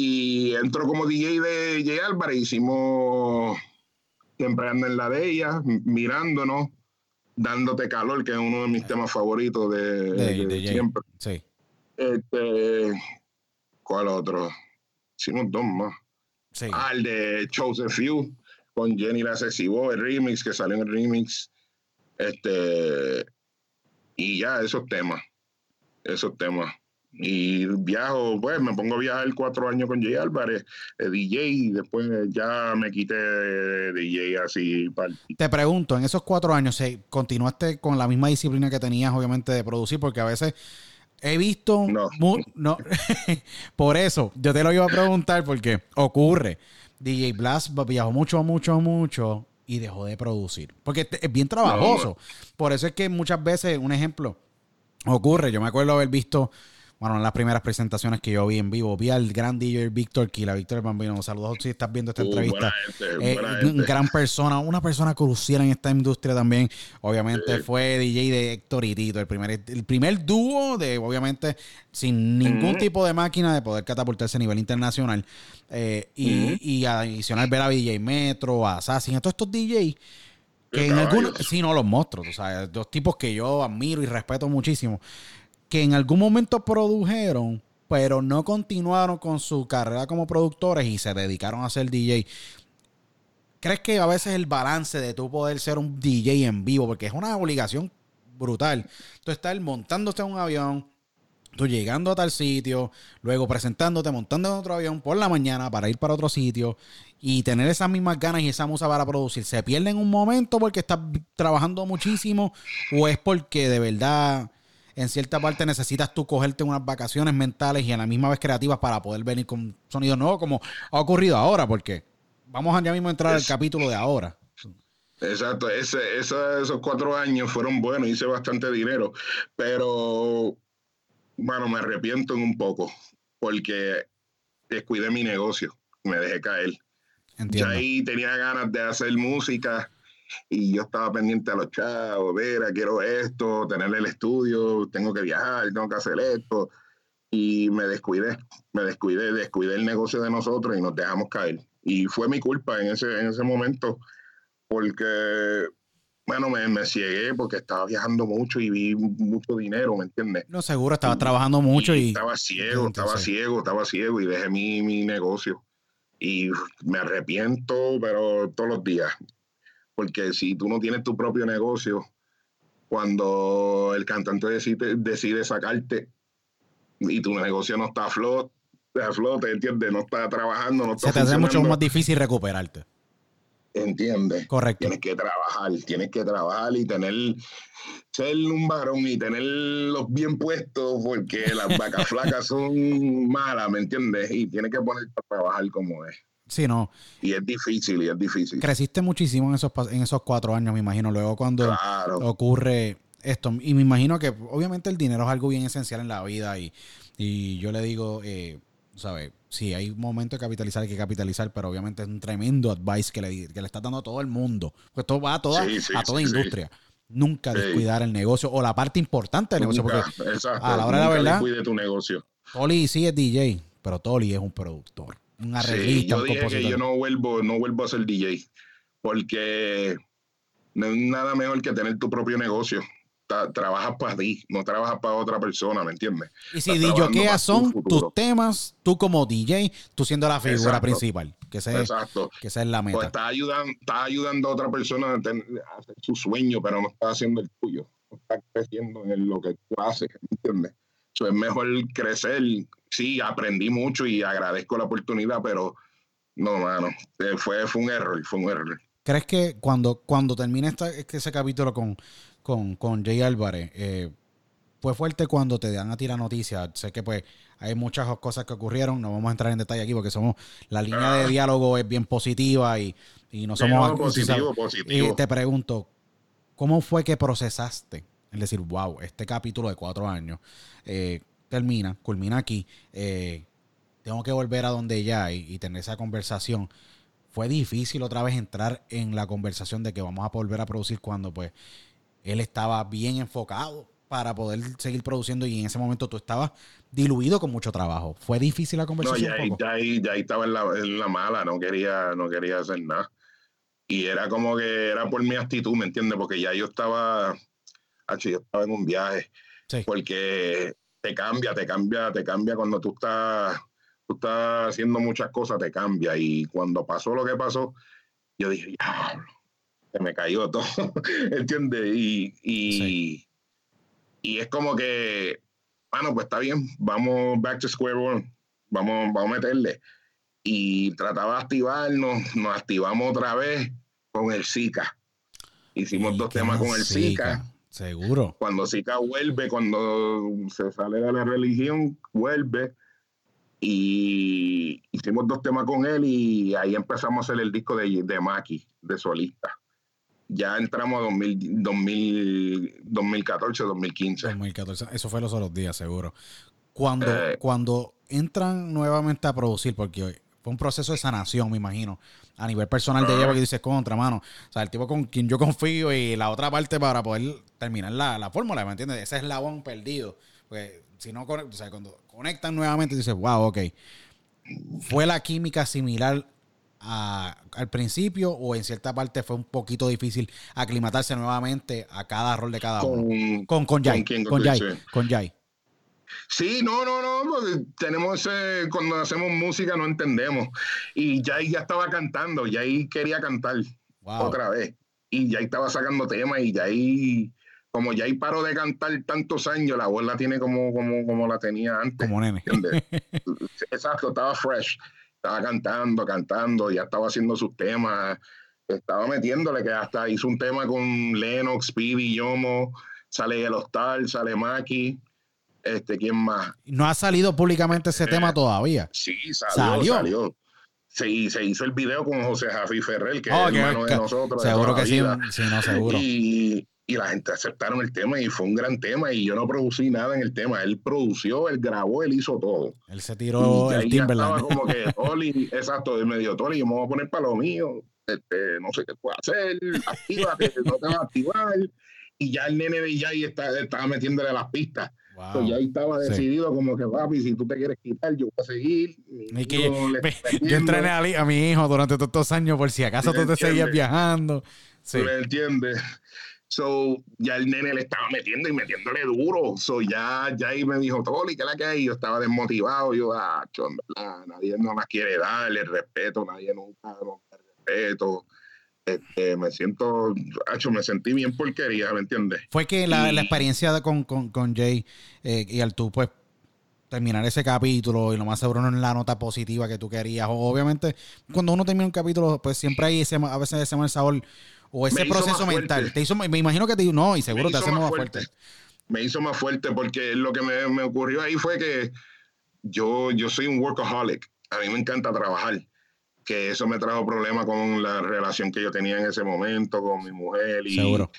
Y entró como DJ de J. Álvarez, hicimos siempre anda en la de ella, mirándonos, dándote calor, que es uno de mis temas favoritos de, siempre. Sí. Este, ¿cuál otro? Hicimos dos más. Sí. Ah, el de Chosen Few, con Jenny la Boy, el remix, que salió en el remix. Este, y ya, esos temas. Esos temas. Y viajo, pues me pongo a viajar cuatro años con Jay Álvarez, eh, DJ, y después ya me quité de DJ así. Te pregunto, en esos cuatro años, ¿continuaste con la misma disciplina que tenías, obviamente, de producir? Porque a veces he visto. No. no por eso, yo te lo iba a preguntar, porque ocurre. DJ Blast viajó mucho, mucho, mucho y dejó de producir. Porque es bien trabajoso. Por eso es que muchas veces, un ejemplo, ocurre. Yo me acuerdo haber visto bueno, en las primeras presentaciones que yo vi en vivo, vi al gran DJ Víctor Kila, Víctor Bambino. Saludos si estás viendo esta uh, entrevista. Eh, gran persona, una persona crucial en esta industria también. Obviamente fue DJ de Héctor y Tito, el primer, el primer dúo de, obviamente, sin ningún tipo de máquina de poder catapultarse a nivel internacional. Eh, y, y adicional ver a DJ Metro, a Assassin, a todos estos DJs que en algunos, sí, no, los monstruos, o sea, dos tipos que yo admiro y respeto muchísimo que en algún momento produjeron, pero no continuaron con su carrera como productores y se dedicaron a ser DJ. ¿Crees que a veces el balance de tú poder ser un DJ en vivo, porque es una obligación brutal, tú estás montándote en un avión, tú llegando a tal sitio, luego presentándote, montando en otro avión por la mañana para ir para otro sitio y tener esas mismas ganas y esa musa para producir, ¿se pierde en un momento porque estás trabajando muchísimo o es porque de verdad en cierta parte necesitas tú cogerte unas vacaciones mentales y a la misma vez creativas para poder venir con sonido nuevo como ha ocurrido ahora, porque vamos a ya mismo entrar al capítulo de ahora. Exacto, ese, esos cuatro años fueron buenos, hice bastante dinero, pero bueno, me arrepiento un poco porque descuidé mi negocio, me dejé caer. Entiendo. ahí tenía ganas de hacer música y yo estaba pendiente a los chavos, ver, quiero esto, tener el estudio, tengo que viajar, tengo que hacer esto. Y me descuidé, me descuidé, descuidé el negocio de nosotros y nos dejamos caer. Y fue mi culpa en ese, en ese momento, porque, bueno, me, me ciegué porque estaba viajando mucho y vi mucho dinero, ¿me entiendes? No, seguro, estaba trabajando mucho y... Estaba ciego, estaba ciego, estaba ciego y dejé mi, mi negocio. Y me arrepiento, pero todos los días porque si tú no tienes tu propio negocio, cuando el cantante decide, decide sacarte y tu negocio no está a flote, a flote, ¿entiendes? No está trabajando, no está Se te hace mucho más difícil recuperarte. ¿Entiendes? Correcto. Tienes que trabajar, tienes que trabajar y tener, ser un varón y tenerlos bien puestos porque las vacas flacas son malas, ¿me entiendes? Y tienes que ponerte a trabajar como es. Sí, no. Y es difícil, y es difícil. Creciste muchísimo en esos, en esos cuatro años, me imagino. Luego cuando ocurre esto, y me imagino que obviamente el dinero es algo bien esencial en la vida y, y yo le digo, eh, ¿sabes? Sí, hay un momento de capitalizar, hay que capitalizar, pero obviamente es un tremendo advice que le, que le está dando a todo el mundo. Pues todo va a toda, a toda industria. Nunca descuidar el negocio o la parte importante del negocio. Porque a la hora de la verdad, descuide tu negocio. Toli sí es DJ, pero Toli es un productor un arreglista, yo dije que yo no vuelvo, no vuelvo a ser DJ, porque no es nada mejor que tener tu propio negocio. trabajas para ti, no trabajas para otra persona, ¿me entiendes? Y si DJ son tus temas, tú como DJ, tú siendo la figura principal, que esa, Exacto. que esa es la meta. Pues estás ayudando, está ayudando a otra persona a, hacer su sueño, pero no está haciendo el tuyo. No está creciendo en lo que tú haces, ¿me entiendes? Es mejor crecer. Sí, aprendí mucho y agradezco la oportunidad, pero no, mano, eh, fue, fue un error, fue un error. ¿Crees que cuando, cuando termine ese capítulo con, con, con Jay Álvarez, eh, fue fuerte cuando te dan a ti la noticia? Sé que pues hay muchas cosas que ocurrieron, no vamos a entrar en detalle aquí porque somos, la línea de ah. diálogo es bien positiva y, no somos... positivo, positivo. Y te pregunto, ¿cómo fue que procesaste es decir, wow, este capítulo de cuatro años eh, termina, culmina aquí. Eh, tengo que volver a donde ya y, y, tener esa conversación. Fue difícil otra vez entrar en la conversación de que vamos a volver a producir cuando pues él estaba bien enfocado para poder seguir produciendo y en ese momento tú estabas diluido con mucho trabajo. ¿Fue difícil la conversación? No, ya, ahí, ya, estaba en la, en la, mala, no quería, no quería hacer nada. Y era como que era por mi actitud, ¿me entiendes? Porque ya yo estaba yo estaba en un viaje. Porque te cambia, te cambia, te cambia cuando tú estás, tú estás haciendo muchas cosas, te cambia. Y cuando pasó lo que pasó, yo dije, ya, se me cayó todo, ¿entiendes? Y, y, y, es como que, bueno, pues está bien, vamos back to square one, vamos, vamos a meterle. Y trataba de activarnos, nos activamos otra vez con el Zika. Hicimos dos temas con el Zika Seguro. Cuando Zika vuelve, cuando se sale de la religión, vuelve. Y hicimos dos temas con él y ahí empezamos a hacer el disco de, de Maki, de solista. Ya entramos a 2000, 2014, 2015. 2014, eso fue los otros días, seguro. Cuando, eh. cuando entran nuevamente a producir, porque fue un proceso de sanación, me imagino, a nivel personal de ella, porque dices contra, mano. O sea, el tipo con quien yo confío y la otra parte para poder terminar la, la fórmula, ¿me entiendes? Ese eslabón perdido. Porque si no, o sea, cuando conectan nuevamente, dices, wow, ok. ¿Fue la química similar al principio o en cierta parte fue un poquito difícil aclimatarse nuevamente a cada rol de cada uno? Con, con Jai. Con, Jai. Con Jai. Sí, no, no, no, tenemos ese, cuando hacemos música no entendemos. Y ya ya estaba cantando, ya ahí quería cantar otra vez. Y ya estaba sacando temas y ya ahí, como ya ahí paró de cantar tantos años, la voz la tiene como, como, como la tenía antes. Como nene. Exacto, estaba fresh. Estaba cantando, cantando, ya estaba haciendo sus temas. Estaba metiéndole que hasta hizo un tema con Lennox, Speedy, Yomo sale El Hostal, sale Maki, este, ¿quién más? No ha salido públicamente ese Eh, tema todavía. Sí, ¿Salió? salió, se hizo el video con José Jafi Ferrer, que Oh, es que- hermano de nosotros. de seguro que sí, no, seguro. Y, y la gente aceptaron el tema y fue un gran tema y yo no producí nada en el tema. Él produció, él grabó, él hizo todo. Él se tiró y el ya Timberland. estaba como que, Toli, exacto, él me dijo, Toli, yo me voy a poner para lo mío, este, no sé qué puedo hacer, actívate, no te vas a activar. Y ya el nene de está, estaba metiéndole las pistas. Wow. Pues ya ahí estaba Sí. decidido como que, papi, si tú te quieres quitar, yo voy a seguir. Y que yo entrené a, mi hijo durante todos estos años por si acaso ¿Me tú te seguías viajando. Sí. ¿Tú me entiendes? So, ya el nene le estaba metiendo y metiéndole duro. So, ya, ya ahí me dijo, Toli, ¿qué la que hay? Yo estaba desmotivado. Yo, ah, cho, en verdad, nadie no las quiere darle el respeto, nadie nunca el respeto. Este, me siento, hacho, me sentí bien porquería, ¿me entiendes? Fue que la, Y- la experiencia con, con, con Jay eh, y al tú, pues, terminar ese capítulo y lo más seguro no en la nota positiva que tú querías. O, obviamente, cuando uno termina un capítulo, pues siempre hay ese, a veces ese mal sabor o ese Me proceso mental. Te hizo, me imagino que te no, y seguro te hizo hace más fuerte. fuerte. Me hizo más fuerte porque lo que me, me ocurrió ahí fue que yo, yo soy un workaholic. A mí me encanta trabajar. Que eso me trajo problemas con la relación que yo tenía en ese momento con mi mujer y, Seguro.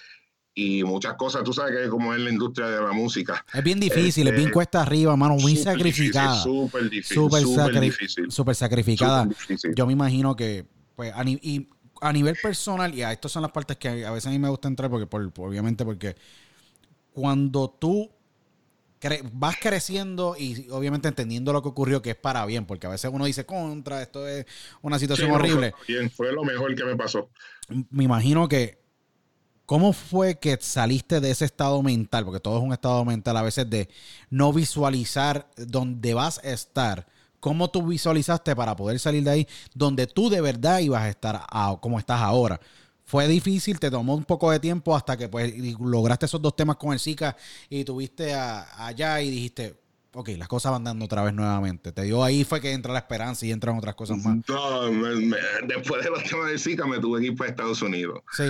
y muchas cosas. Tú sabes que como es la industria de la música. Es bien difícil, es bien Este, cuesta arriba, mano, muy Súper sacrificada. Súper difícil. Súper Súper sacri- difícil. súper sacrificada. difícil. Yo me imagino que, pues, a, ni- y a nivel personal, y a estas son las partes que a veces a mí me gusta entrar, porque por, por- obviamente porque cuando tú cre- vas creciendo y obviamente entendiendo lo que ocurrió, que es para bien, porque a veces uno dice contra, esto es una Sí, situación no, horrible. fue bien, fue lo mejor que me pasó. Me imagino que, ¿cómo fue que saliste de ese estado mental? Porque todo es un estado mental a veces de no visualizar dónde vas a estar. ¿Cómo tú visualizaste para poder salir de ahí donde tú de verdad ibas a estar a- como estás ahora? Fue difícil, te tomó un poco de tiempo hasta que pues lograste esos dos temas con el Zika y tuviste a- allá y dijiste, ok, las cosas van dando otra vez nuevamente. Te dio ahí fue que entra la esperanza y entran otras cosas más. No, me- me- después de los temas de Zika me tuve que ir para Estados Unidos. Sí,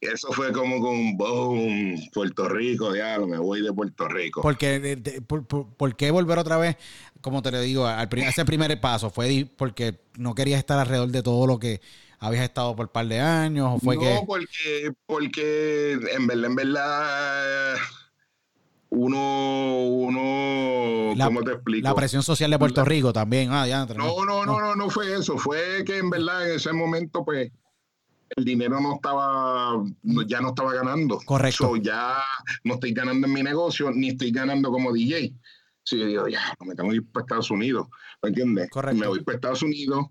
Eso fue como con un boom, Puerto Rico, diablo, me voy de Puerto Rico. Porque, de- de- por, por- por qué volver otra vez? Como te lo digo, al, ese primer paso fue porque no querías estar alrededor de todo lo que habías estado por un par de años, o fue no, que. porque, porque en verdad, en verdad, uno, uno, La- ¿cómo te explico? La presión social de Puerto Rico también. Ah, ya, No, no, no, no, no fue eso. Fue que en verdad en ese momento, pues, el dinero no estaba, no- ya no estaba ganando. Correcto. So, ya no estoy ganando en mi negocio, ni estoy ganando como DJ. Sí, yo digo, ya, me tengo que ir para Estados Unidos, ¿me entiendes? Correcto. Me voy para Estados Unidos.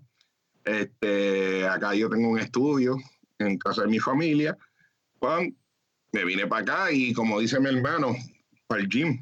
Este, acá yo tengo un estudio en casa de mi familia. Pam, me vine para acá y como dice mi hermano, para el gym,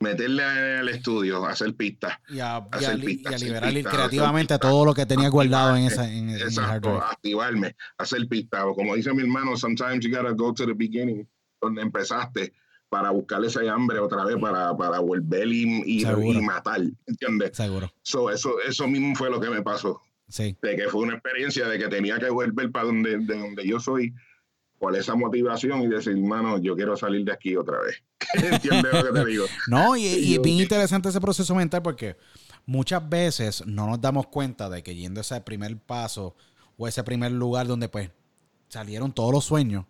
meterle al estudio, hacer pistas. Y a, y a pistas, y a liberar pistas, creativamente pistas. todo lo que tenía guardado en, esa, en, en el Exacto, activarme, hacer pista. O Como dice mi hermano, sometimes you gotta go to the beginning, donde empezaste, para buscarle ese hambre otra vez, para, para volver y, y, y matar, ¿entiendes? Seguro. So, eso, eso mismo fue lo que me pasó, Sí. de que fue una experiencia de que tenía que volver para donde, de donde yo soy, por esa motivación y decir, hermano, yo quiero salir de aquí otra vez. ¿Entiendes lo que te digo? No, y, y es bien interesante ese proceso mental porque muchas veces no nos damos cuenta de que yendo a ese primer paso o ese primer lugar donde pues salieron todos los sueños,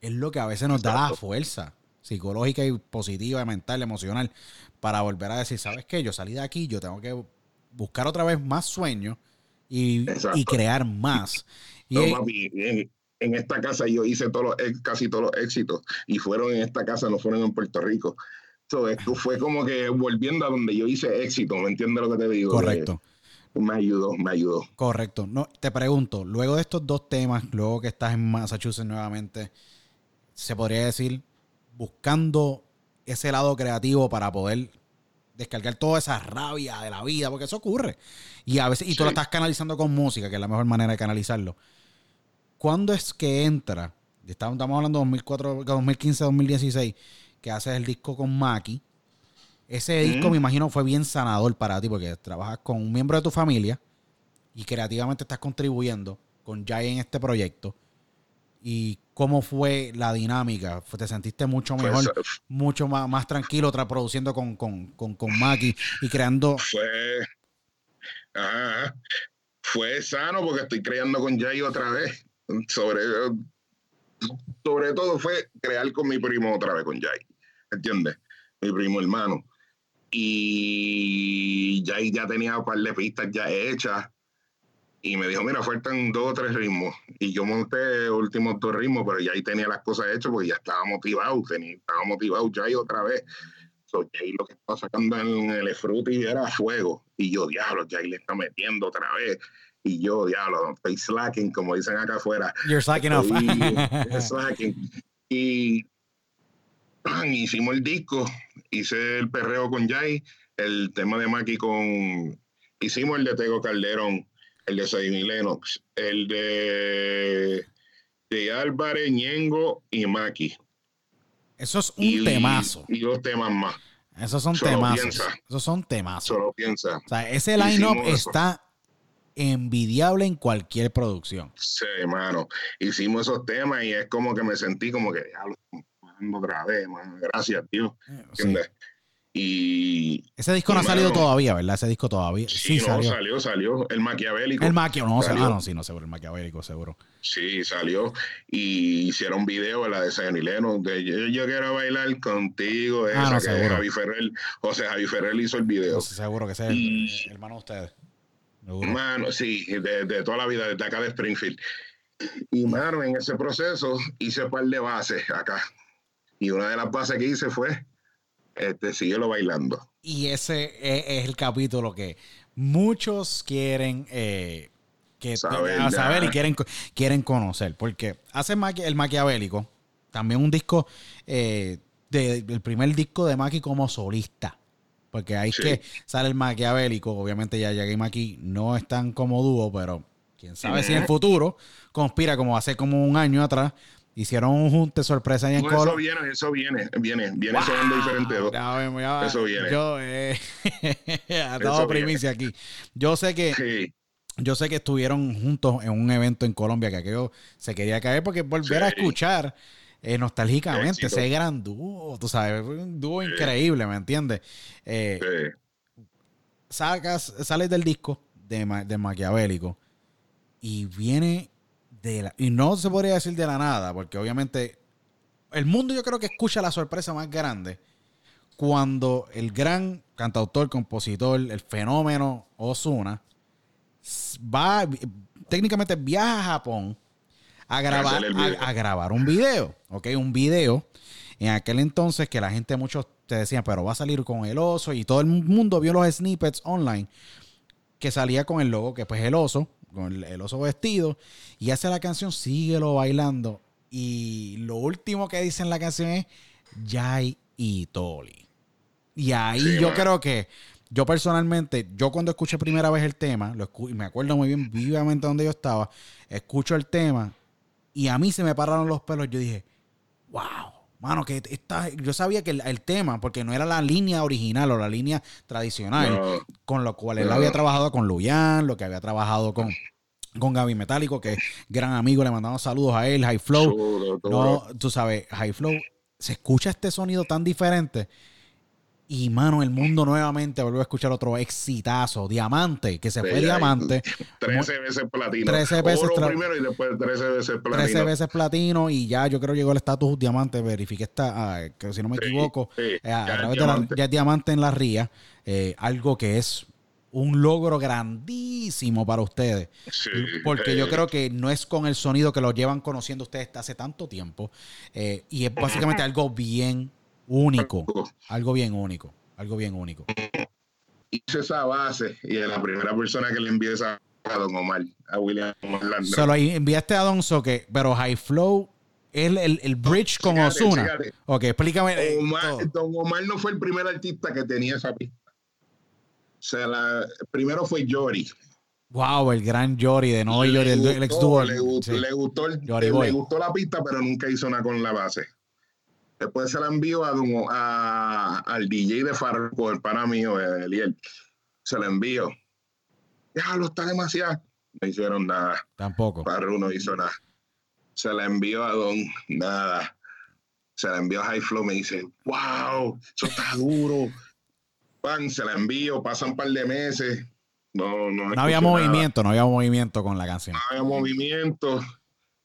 es lo que a veces nos da la fuerza psicológica y positiva, mental, emocional, para volver a decir, ¿sabes qué? Yo salí de aquí, yo tengo que buscar otra vez más sueños y, y crear más. Y, No, papi, en, en esta casa yo hice todos los, casi todos los éxitos y fueron en esta casa, no fueron en Puerto Rico. So, esto fue como que volviendo a donde yo hice éxito, ¿me entiendes lo que te digo? correcto. Que me ayudó, me ayudó. Correcto. No, te pregunto, luego de estos dos temas, luego que estás en Massachusetts nuevamente, se podría decir buscando ese lado creativo para poder descargar toda esa rabia de la vida, porque eso ocurre. Y a veces, y tú lo Sí. estás canalizando con música, que es la mejor manera de canalizarlo. ¿Cuándo es que entra? Estamos, hablando de 2004, 2015, 2016, que haces el disco con Maki. Ese Mm. disco, me imagino, fue bien sanador para ti, porque trabajas con un miembro de tu familia y creativamente estás contribuyendo con Jai en este proyecto. Y ¿Cómo fue la dinámica? ¿Te sentiste mucho Fue mejor, sa- mucho más, más tranquilo tras produciendo con, con, con, con Maki y creando? fue ajá, fue sano porque estoy creando con Jay otra vez sobre sobre todo fue crear con mi primo otra vez con Jay ¿entiendes? mi primo hermano y Jay ya tenía un par de pistas ya hechas y me dijo mira faltan dos o tres ritmos y yo monté últimos dos ritmos pero Jay tenía las cosas hechas porque ya estaba motivado tenía, estaba motivado Jay otra vez So, Jay lo que estaba sacando en el Fruity era fuego. Y yo, diablo, Jay le está metiendo otra vez. Y yo, diablo, estoy slacking, como dicen acá afuera. You're slacking off. Slacking. Y pan, hicimos el disco. Hice el perreo con Jay. El tema de Maki con... Hicimos el de Tego Calderón. El de Sidney Lennox. El de... De Álvarez, Ñengo y Maki. Eso es un y, temazo. Y dos temas más. Esos son solo temazos. piensa. Esos son temazos. Solo piensa. O sea, ese line-up está envidiable en cualquier producción. Sí, hermano. Hicimos esos temas y es como que me sentí como que, diablo, otra vez, man. Gracias, Dios. Sí. Y. Ese disco no ha salido todavía, ¿verdad? Ese disco todavía. Sí, Sí, no, salió. salió. salió, El maquiavélico. El maquio, no, Salió. ah, no, sí, no, seguro, el maquiavélico, seguro. Sí, salió. Y hicieron video en la de San Hileno. De yo, yo quiero bailar contigo. Esa Ah, no, que seguro. Javi Ferrer. José Javi Ferrer hizo el video. No seguro que ese es el, Y- el hermano de ustedes. Seguro. Mano, sí, de, de toda la vida, desde acá de Springfield. Y, mano, en ese proceso hice un par de bases acá. Y una de las bases que hice fue, este, síguelo bailando. Y ese es, es el capítulo que muchos quieren eh, que, Saber, a saber y quieren, quieren conocer. Porque hace Maqui- el maquiavélico, también un disco, eh, de, el primer disco de Maki como solista. Porque ahí es Sí. que sale el maquiavélico. Obviamente ya Yagi y Maki no están como dúo, pero quién sabe si en el futuro conspira como hace como un año atrás. Hicieron un junte sorpresa ahí en Colo. eso viene, eso viene, viene, viene sonando diferente. Eso viene. Yo, eh, dado viene. primicia aquí. Yo sé que, Sí, yo sé que estuvieron juntos en un evento en Colombia que aquello se quería caer porque volver a escuchar eh, nostálgicamente ese gran dúo, tú sabes, fue un dúo increíble, ¿me entiendes? Eh, sí. sacas, sales del disco de, de Maquiavélico y viene de la, y no se podría decir de la nada, porque obviamente el mundo yo creo que escucha la sorpresa más grande cuando el gran cantautor, compositor, el fenómeno Osuna va, técnicamente viaja a Japón a grabar, a, a grabar un video, ¿ok? Un video en aquel entonces que la gente, muchos te decían, pero va a salir con el oso y todo el mundo vio los snippets online que salía con el logo, que pues el oso, con el, el oso vestido, y hace la canción Síguelo bailando. Y lo último que dice en la canción es Jai y Toli. Y ahí Sí, yo creo que yo personalmente, yo cuando escuché primera vez el tema, lo me acuerdo muy bien vivamente donde yo estaba, escucho el tema y a mí se me pararon los pelos. Yo dije, wow, mano, que esta, yo sabía que el, el tema, porque no era la línea original o la línea tradicional, No, con lo cual él No. había trabajado con Luyan, lo que había trabajado con, con Gaby Metálico, que es gran amigo, le mandamos saludos a él, High Flow. No, tú sabes, High Flow, se escucha este sonido tan diferente. Y mano, el mundo nuevamente vuelve a escuchar otro exitazo, Diamante, que se fue. Diamante. 13 veces platino. 13 veces Oro primero y después 13 veces platino. 13 veces platino y ya yo creo llegó el estatus diamante, verifiqué esta, ah, que si no me Sí, equivoco, sí, eh, a, ya a es través de la, ya es diamante en la ría, eh, algo que es un logro grandísimo para ustedes. Sí, Porque yo creo que no es con el sonido que lo llevan conociendo ustedes hace tanto tiempo. eh, y es básicamente algo bien único. Algo bien único. Algo bien único. hice esa base y es la primera persona que le envié esa a Don Omar, a William Omar. Se lo enviaste a Donzo, que, pero High Flow es el, el, el bridge con Osuna. Ok, explícame. eh, Omar-. Don Omar no fue el primer artista que tenía esa pista. Se la, primero fue Jory. Wow, el gran Jory de no Jory, el, ex dúo. le, gustó, Sí. le gustó el- le gustó la pista, pero nunca hizo nada con la base. Después se la envió a, a- al DJ de Farco, el pana mío, Eliel. Se la envió. Ya, lo está demasiado. No hicieron nada. Tampoco. Farru no hizo nada. Se la envió a Don, nada. Se la envió a High Flow, me dice, wow, eso está duro. Pan, se la envío, pasan un par de meses. No, no, no había movimiento, no había movimiento con la canción. No había movimiento.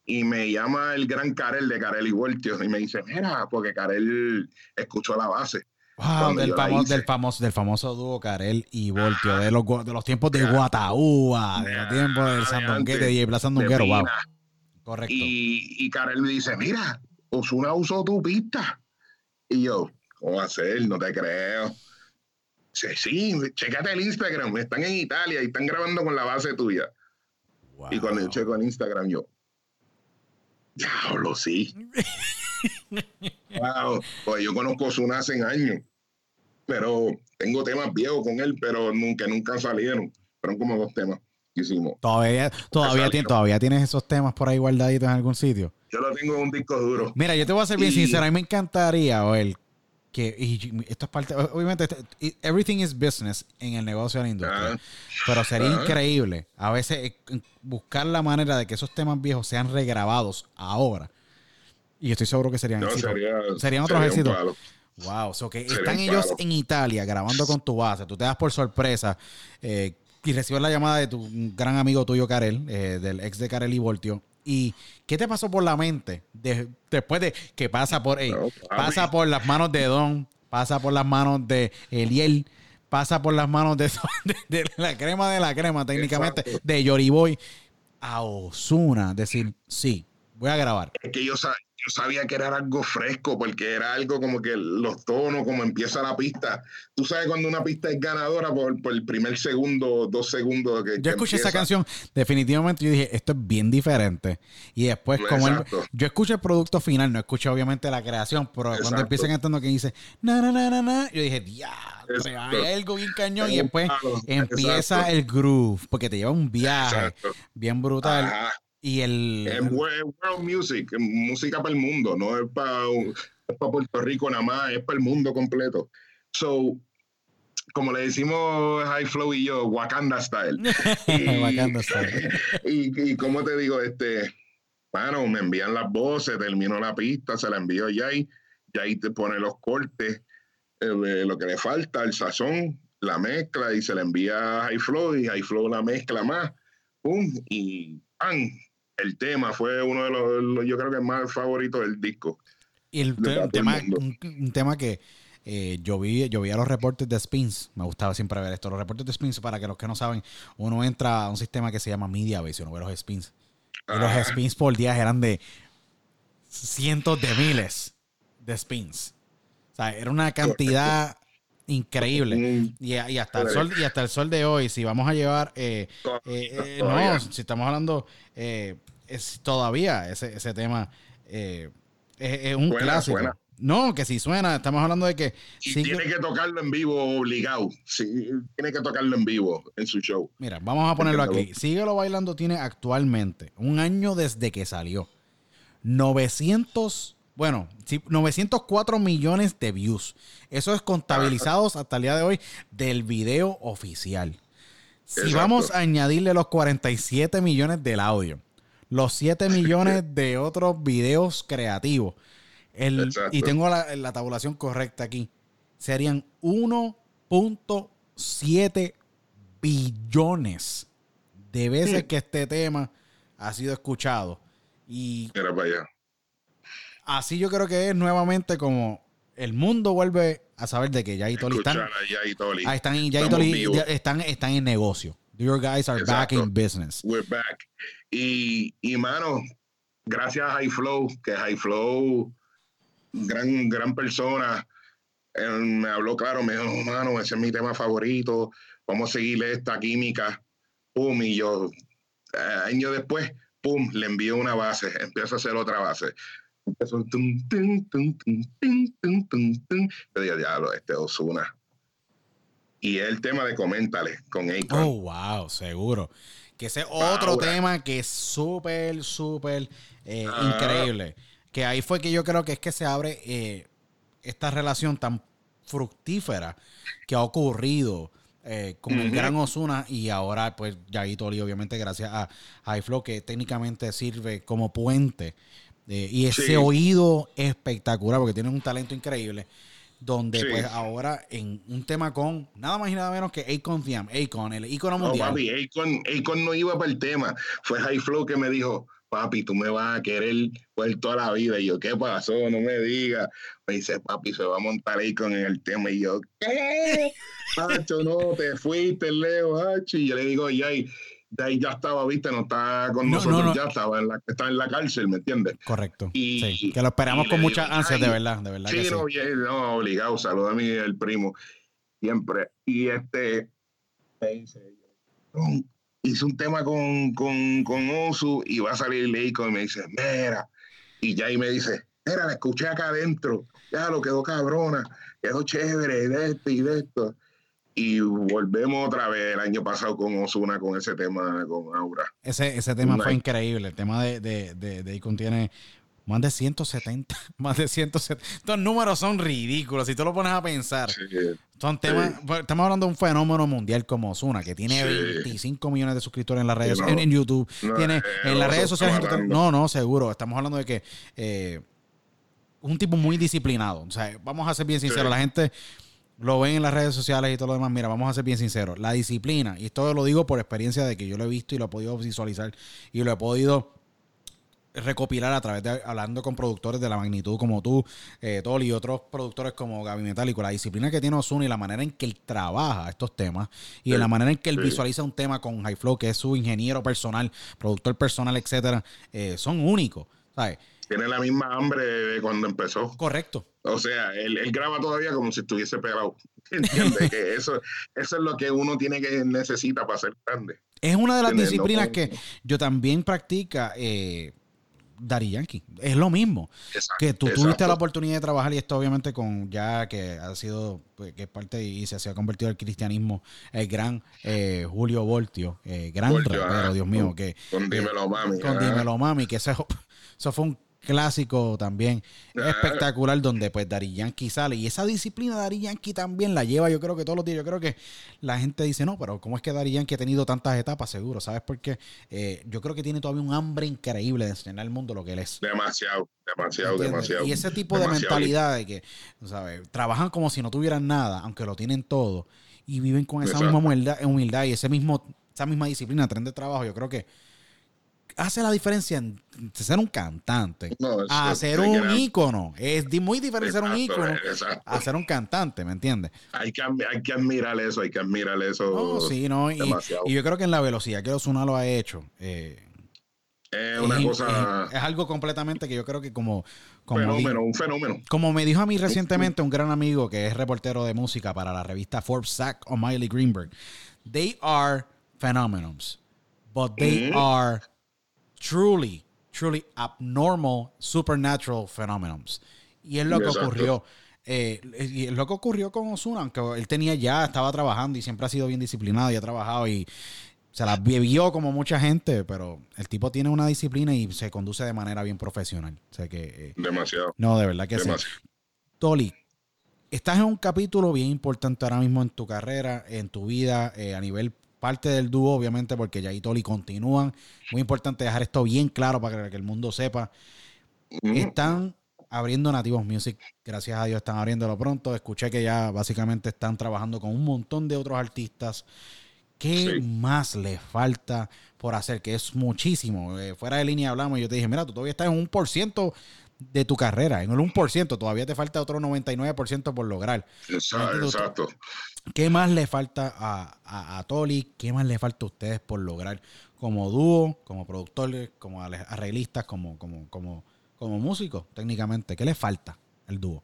Y me llama el gran Karel de Karel y Voltio y me dice, mira, porque Karel escuchó la base. Wow, del, del, famoso, del famoso dúo Karel y Voltio, de los, de los tiempos de Guataúba, de los tiempos del Sandunguero, de Plaza Sandunguero, wow. Correcto. Y, y Karel me dice, mira, Osuna usó tu pista. Y yo, ¿cómo va a ser? No te creo. Sí, sí, checate el Instagram, están en Italia y están grabando con la base tuya. Y cuando yo checo en Instagram, yo, diablo, sí. wow, pues yo conozco a Osuna hace años pero tengo temas viejos con él, pero nunca, nunca salieron. Fueron como dos temas que hicimos. Todavía, todavía, todavía tienes esos temas por ahí guardaditos en algún sitio. Yo lo tengo en un disco duro. Mira, yo te voy a ser bien sincero, a mí me encantaría, Oel, que y esto es parte, obviamente, este, everything is business en el negocio de la industria, pero sería increíble a veces eh, buscar la manera de que esos temas viejos sean regrabados ahora. Y estoy seguro que serían serían otros éxitos. Wow, so que están ellos en Italia grabando con tu base, tú te das por sorpresa eh, y recibes la llamada de tu gran amigo tuyo, Karel, eh, del ex de Karel y Voltio. ¿Y qué te pasó por la mente después de que pasa por, pasa por las manos de Don, pasa por las manos de Eliel, pasa por las manos de, de, la crema de la crema, técnicamente, de Yoriboy a Osuna, decir, sí, voy a grabar. Es que yo, yo sabía que era algo fresco, porque era algo como que los tonos, como empieza la pista. Tú sabes cuando una pista es ganadora por, el primer segundo, dos segundos que. Yo escuché esa canción, definitivamente yo dije, esto es bien diferente. Y después, como yo escuché el producto final, no escuché obviamente la creación, pero cuando empiezan cantando que dice, na, na, na, na, yo dije, diablo, hay algo bien cañón. y después empieza el groove, porque te lleva un viaje bien brutal. Y el. Es world music, música para el mundo, no es para, Puerto Rico nada más, es para el mundo completo. So, como le decimos High Flow y yo, Wakanda Style. y, Wakanda Style. y, como te digo, este, bueno, me envían las voces, termino la pista, se la envío a Jay, Jay te pone los cortes, eh, lo que le falta, el sazón, la mezcla, y se la envía a High Flow, y High Flow la mezcla más, pum, y ¡pam! El tema fue uno de los, yo creo que más favoritos del disco. Y el, tema, un, tema que eh, yo vi, yo vi a los reportes de Spins, me gustaba siempre ver esto, los reportes de Spins, para que los que no saben, uno entra a un sistema que se llama MediaBase, uno ve los Spins. Y los ah. Spins por día eran de cientos de miles de Spins. O sea, era una cantidad increíble. Mm. Y, hasta el sol, y hasta el sol de hoy, si vamos a llevar, eh, eh, no, si estamos hablando, es todavía ese, ese tema es, un clásico. No, que si suena, estamos hablando de que... tiene que tocarlo en vivo obligado. tiene que tocarlo en vivo en su show. Mira, vamos a ponerlo aquí. Síguelo bailando tiene actualmente, un año desde que salió, 900 bueno, 904 millones de views. Eso es contabilizados hasta el día de hoy del video oficial. Si vamos a añadirle los 47 millones del audio, los 7 millones de otros videos creativos, y tengo la, la tabulación correcta aquí, serían 1.7 billones de veces que este tema ha sido escuchado. Y Era para allá así yo creo que es nuevamente como el mundo vuelve a saber de que ya están, ah, están, están, están en negocio. Your guys are back in business. We're back. Y, y mano, gracias a High Flow, que High Flow, gran, gran persona, me habló claro, me dijo, mano, ese es mi tema favorito, vamos a seguirle esta química. Pum, y yo, eh, años después, pum, le envío una base, empiezo a hacer otra base empezó un tum, tum, tum, tum, tum, tum, tum, Yo dije, diablo, este Osuna. Y es el tema de Coméntale con Akon. Oh, wow, seguro. Que ese otro tema que es súper, súper eh, ah. increíble. Que ahí fue que yo creo que es que se abre eh, esta relación tan fructífera que ha ocurrido eh, con el gran Osuna y ahora pues Yagi Toli obviamente gracias a, a Flow que técnicamente sirve como puente eh, y ese oído espectacular porque tiene un talento increíble donde pues ahora en un tema con nada más y nada menos que Akon Fiam, Akon, el ícono mundial. No, papi, Akon, Akon no iba para el tema. Fue High Flow que me dijo, papi, tú me vas a querer por toda la vida. Y yo, ¿qué pasó? No me digas. Me dice, papi, se va a montar Akon en el tema. Y yo, ¿qué? Hacho, no, te fuiste, Leo, Hacho. Y yo le digo, ya, de ahí ya estaba, viste, no estaba con nosotros, ya estaba en, la, estaba en la cárcel, ¿me entiendes? Correcto. Y, que lo esperamos con mucha ansia, de verdad, de verdad. Sí, no, no, obligado, saluda a mí, el primo, siempre. Y este, hice un tema con, con, con Osu y va a salir Leico y me dice, mira, y ya ahí me dice, mira, la escuché acá adentro, ya lo quedó cabrona, quedó chévere, de esto y de esto y volvemos otra vez el año pasado con Osuna con ese tema con Aura. Ese, ese tema fue increíble. El tema de, de, de, de contiene más de 170, más de 170. Estos números son ridículos. Si tú lo pones a pensar, son temas. Pues, estamos hablando de un fenómeno mundial como Osuna, que tiene 25 millones de suscriptores en las redes en, YouTube. tiene en las redes sociales. no, no, seguro. Estamos hablando de que eh, un tipo muy disciplinado. O sea, vamos a ser bien sinceros. La gente lo ven en las redes sociales y todo lo demás. Mira, vamos a ser bien sinceros. La disciplina, y esto lo digo por experiencia de que yo lo he visto y lo he podido visualizar y lo he podido recopilar a través de hablando con productores de la magnitud como tú, eh, Toli y otros productores como Gaby Metálico, la disciplina que tiene Osuna y la manera en que él trabaja estos temas y en la manera en que él visualiza un tema con High Flow, que es su ingeniero personal, productor personal, etcétera, eh, son únicos. ¿sabes? Tiene la misma hambre de cuando empezó. Correcto. O sea, él, graba todavía como si estuviese pegado. ¿Entiendes? que eso, eso es lo que uno tiene que necesita para ser grande. Es una de las disciplinas que yo también practica. Eh, Dari Yankee. Es lo mismo. que tú tuviste la oportunidad de trabajar y esto obviamente con ya que ha sido, pues, que es parte y se, ha convertido el cristianismo, el gran eh, Julio Voltio, eh, gran rapero, Dios mío, que... Con Dímelo Mami. Con Dímelo Mami, que eso fue un clásico también espectacular donde pues Dari Yankee sale. Y esa disciplina Dari Yankee también la lleva yo creo que todos los días. Yo creo que la gente dice no pero cómo es que Dari Yankee ha tenido tantas etapas seguro sabes por qué eh, yo creo que tiene todavía un hambre increíble de enseñar al mundo lo que él es. Demasiado demasiado demasiado. Y ese tipo de mentalidad de que sabes trabajan como si no tuvieran nada aunque lo tienen todo y viven con esa misma humildad, humildad y ese mismo esa misma disciplina tren de trabajo. Yo creo que hace la diferencia entre ser un cantante a ser un ícono. Es muy diferente ser un ícono a ser un cantante, ¿me entiendes? Hay que, hay que admirar eso, hay que admirar eso. sí, no. Y, yo creo que en la velocidad que Osuna lo ha hecho. Eh, es una cosa. Es, algo completamente que yo creo que como. como fenómeno, un fenómeno. Como me dijo a mí recientemente un gran amigo que es reportero de música para la revista Forbes, Zach o Miley Greenberg. They are phenomenons, but they are truly, truly abnormal, supernatural phenomenons. Y es lo que ocurrió. Eh, y es lo que ocurrió con Osuna, aunque él tenía ya, estaba trabajando y siempre ha sido bien disciplinado y ha trabajado y se la vivió como mucha gente, pero el tipo tiene una disciplina y se conduce de manera bien profesional. O sea que, eh, Demasiado. No, de verdad que sí. Toli, estás en un capítulo bien importante ahora mismo en tu carrera, en tu vida, eh, a nivel parte del dúo, obviamente, porque ya y Toli continúan. Muy importante dejar esto bien claro para que el mundo sepa. Están abriendo Nativos Music, gracias a Dios están abriéndolo pronto. Escuché que ya básicamente están trabajando con un montón de otros artistas. ¿Qué más le falta por hacer? Que es muchísimo. Eh, fuera de línea hablamos y yo te dije, mira, tú todavía estás en un por ciento de tu carrera, en el 1%, todavía te falta otro 99% por lograr. Exacto. ¿Qué más le falta a, a, Toli? ¿Qué más le falta a ustedes por lograr como dúo, como productores, como arreglistas, como, como, como, como músicos técnicamente? ¿Qué le falta al dúo?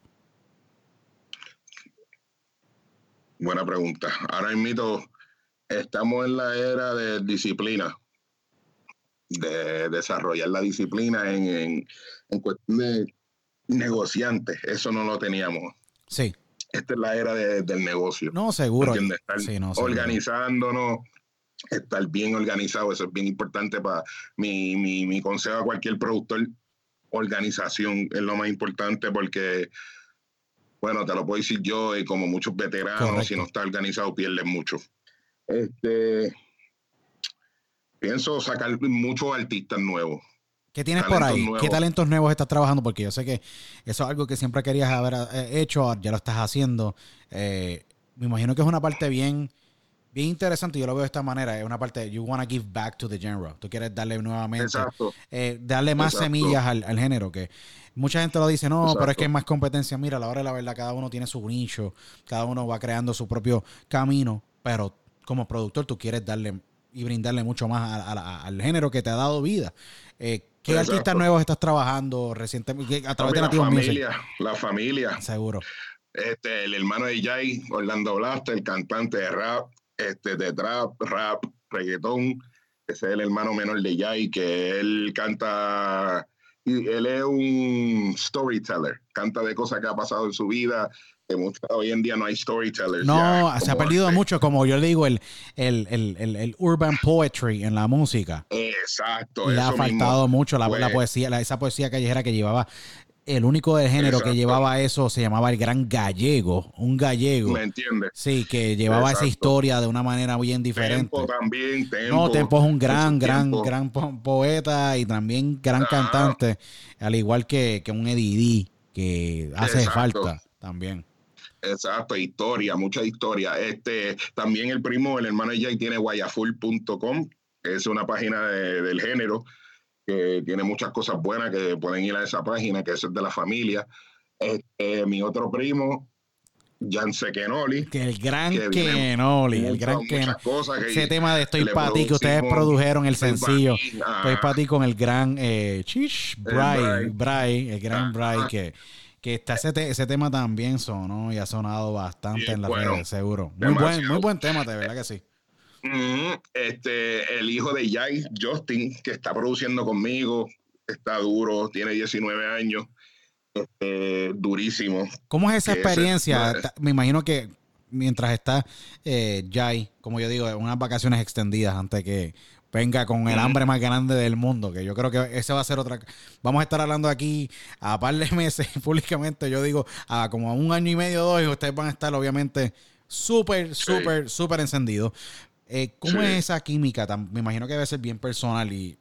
Buena pregunta. Ahora mismo estamos en la era de disciplina, de desarrollar la disciplina en, en cuestión de negociantes. Eso no lo teníamos. Sí esta es la era del negocio. No, seguro. Estar organizándonos, estar bien organizado, eso es bien importante para mi, mi, mi consejo a cualquier productor. Organización es lo más importante porque bueno, te lo puedo decir yo, y como muchos veteranos, si no está organizado, pierdes mucho. Este, pienso sacar muchos artistas nuevos. ¿Qué tienes por ahí? ¿Qué talentos nuevos estás trabajando? Porque yo sé que eso es algo que siempre querías haber eh, hecho, ya lo estás haciendo. Eh, me imagino que es una parte bien, bien interesante. Yo lo veo de esta manera. Es una parte, you want to give back to the genre. Tú quieres darle nuevamente, eh, darle más semillas al, género. Que mucha gente lo dice, no, pero es que hay más competencia. Mira, a la hora de la verdad, cada uno tiene su nicho, cada uno va creando su propio camino. Pero como productor, tú quieres darle y brindarle mucho más al género que te ha dado vida. Eh, ¿Qué artistas nuevos estás trabajando recientemente a través de Nativos La familia, la familia. Seguro. Este, el hermano de Jay, Orlando Blaster, el cantante de rap, este, de trap, rap, reggaetón. Ese es el hermano menor de Jay, que él canta, y él es un storyteller, canta de cosas que ha pasado en su vida, hoy en día no hay storytellers. No, se ha perdido mucho, como yo le digo, el, el, el, el, urban poetry en la música. Exacto. Y ha faltado mucho la, la pues poesía, esa poesía callejera que llevaba. El único de género que llevaba eso se llamaba el Gran Gallego, un gallego. ¿Me entiendes? Sí, que llevaba esa historia de una manera bien diferente. Tempo también, Tempo. No, Tempo es un gran, gran, gran poeta y también gran cantante, al igual que, que un Eddie que hace falta también. Exacto, historia, mucha historia. Este, también el primo, el hermano Jay tiene guayaful.com, que es una página del género que tiene muchas cosas buenas que pueden ir a esa página, que es de la familia. Este, mi otro primo, Janse Kenoli. Que el gran Kenoli, el gran Kenoli. Ese tema de Estoy para ti que ustedes produjeron el sencillo. Estoy para ti con el gran eh, Chish Bray, Bray, el gran Bray que que está ese, ese tema también sonó y ha sonado bastante en la redes, seguro. Muy buen, muy buen tema, de verdad que sí. este, el hijo de Jai, Justin, que está produciendo conmigo, está duro, tiene 19 años, este, durísimo. ¿Cómo es esa experiencia? Me imagino que mientras está eh, Jai, como yo digo, unas vacaciones extendidas antes que venga con el hambre más grande del mundo, que yo creo que ese va a ser otra... Vamos a estar hablando aquí a par de meses públicamente, yo digo, a como a un año y medio, dos, y ustedes van a estar obviamente súper, súper, súper encendidos. Eh, ¿Cómo es esa química? Me imagino que debe ser bien personal y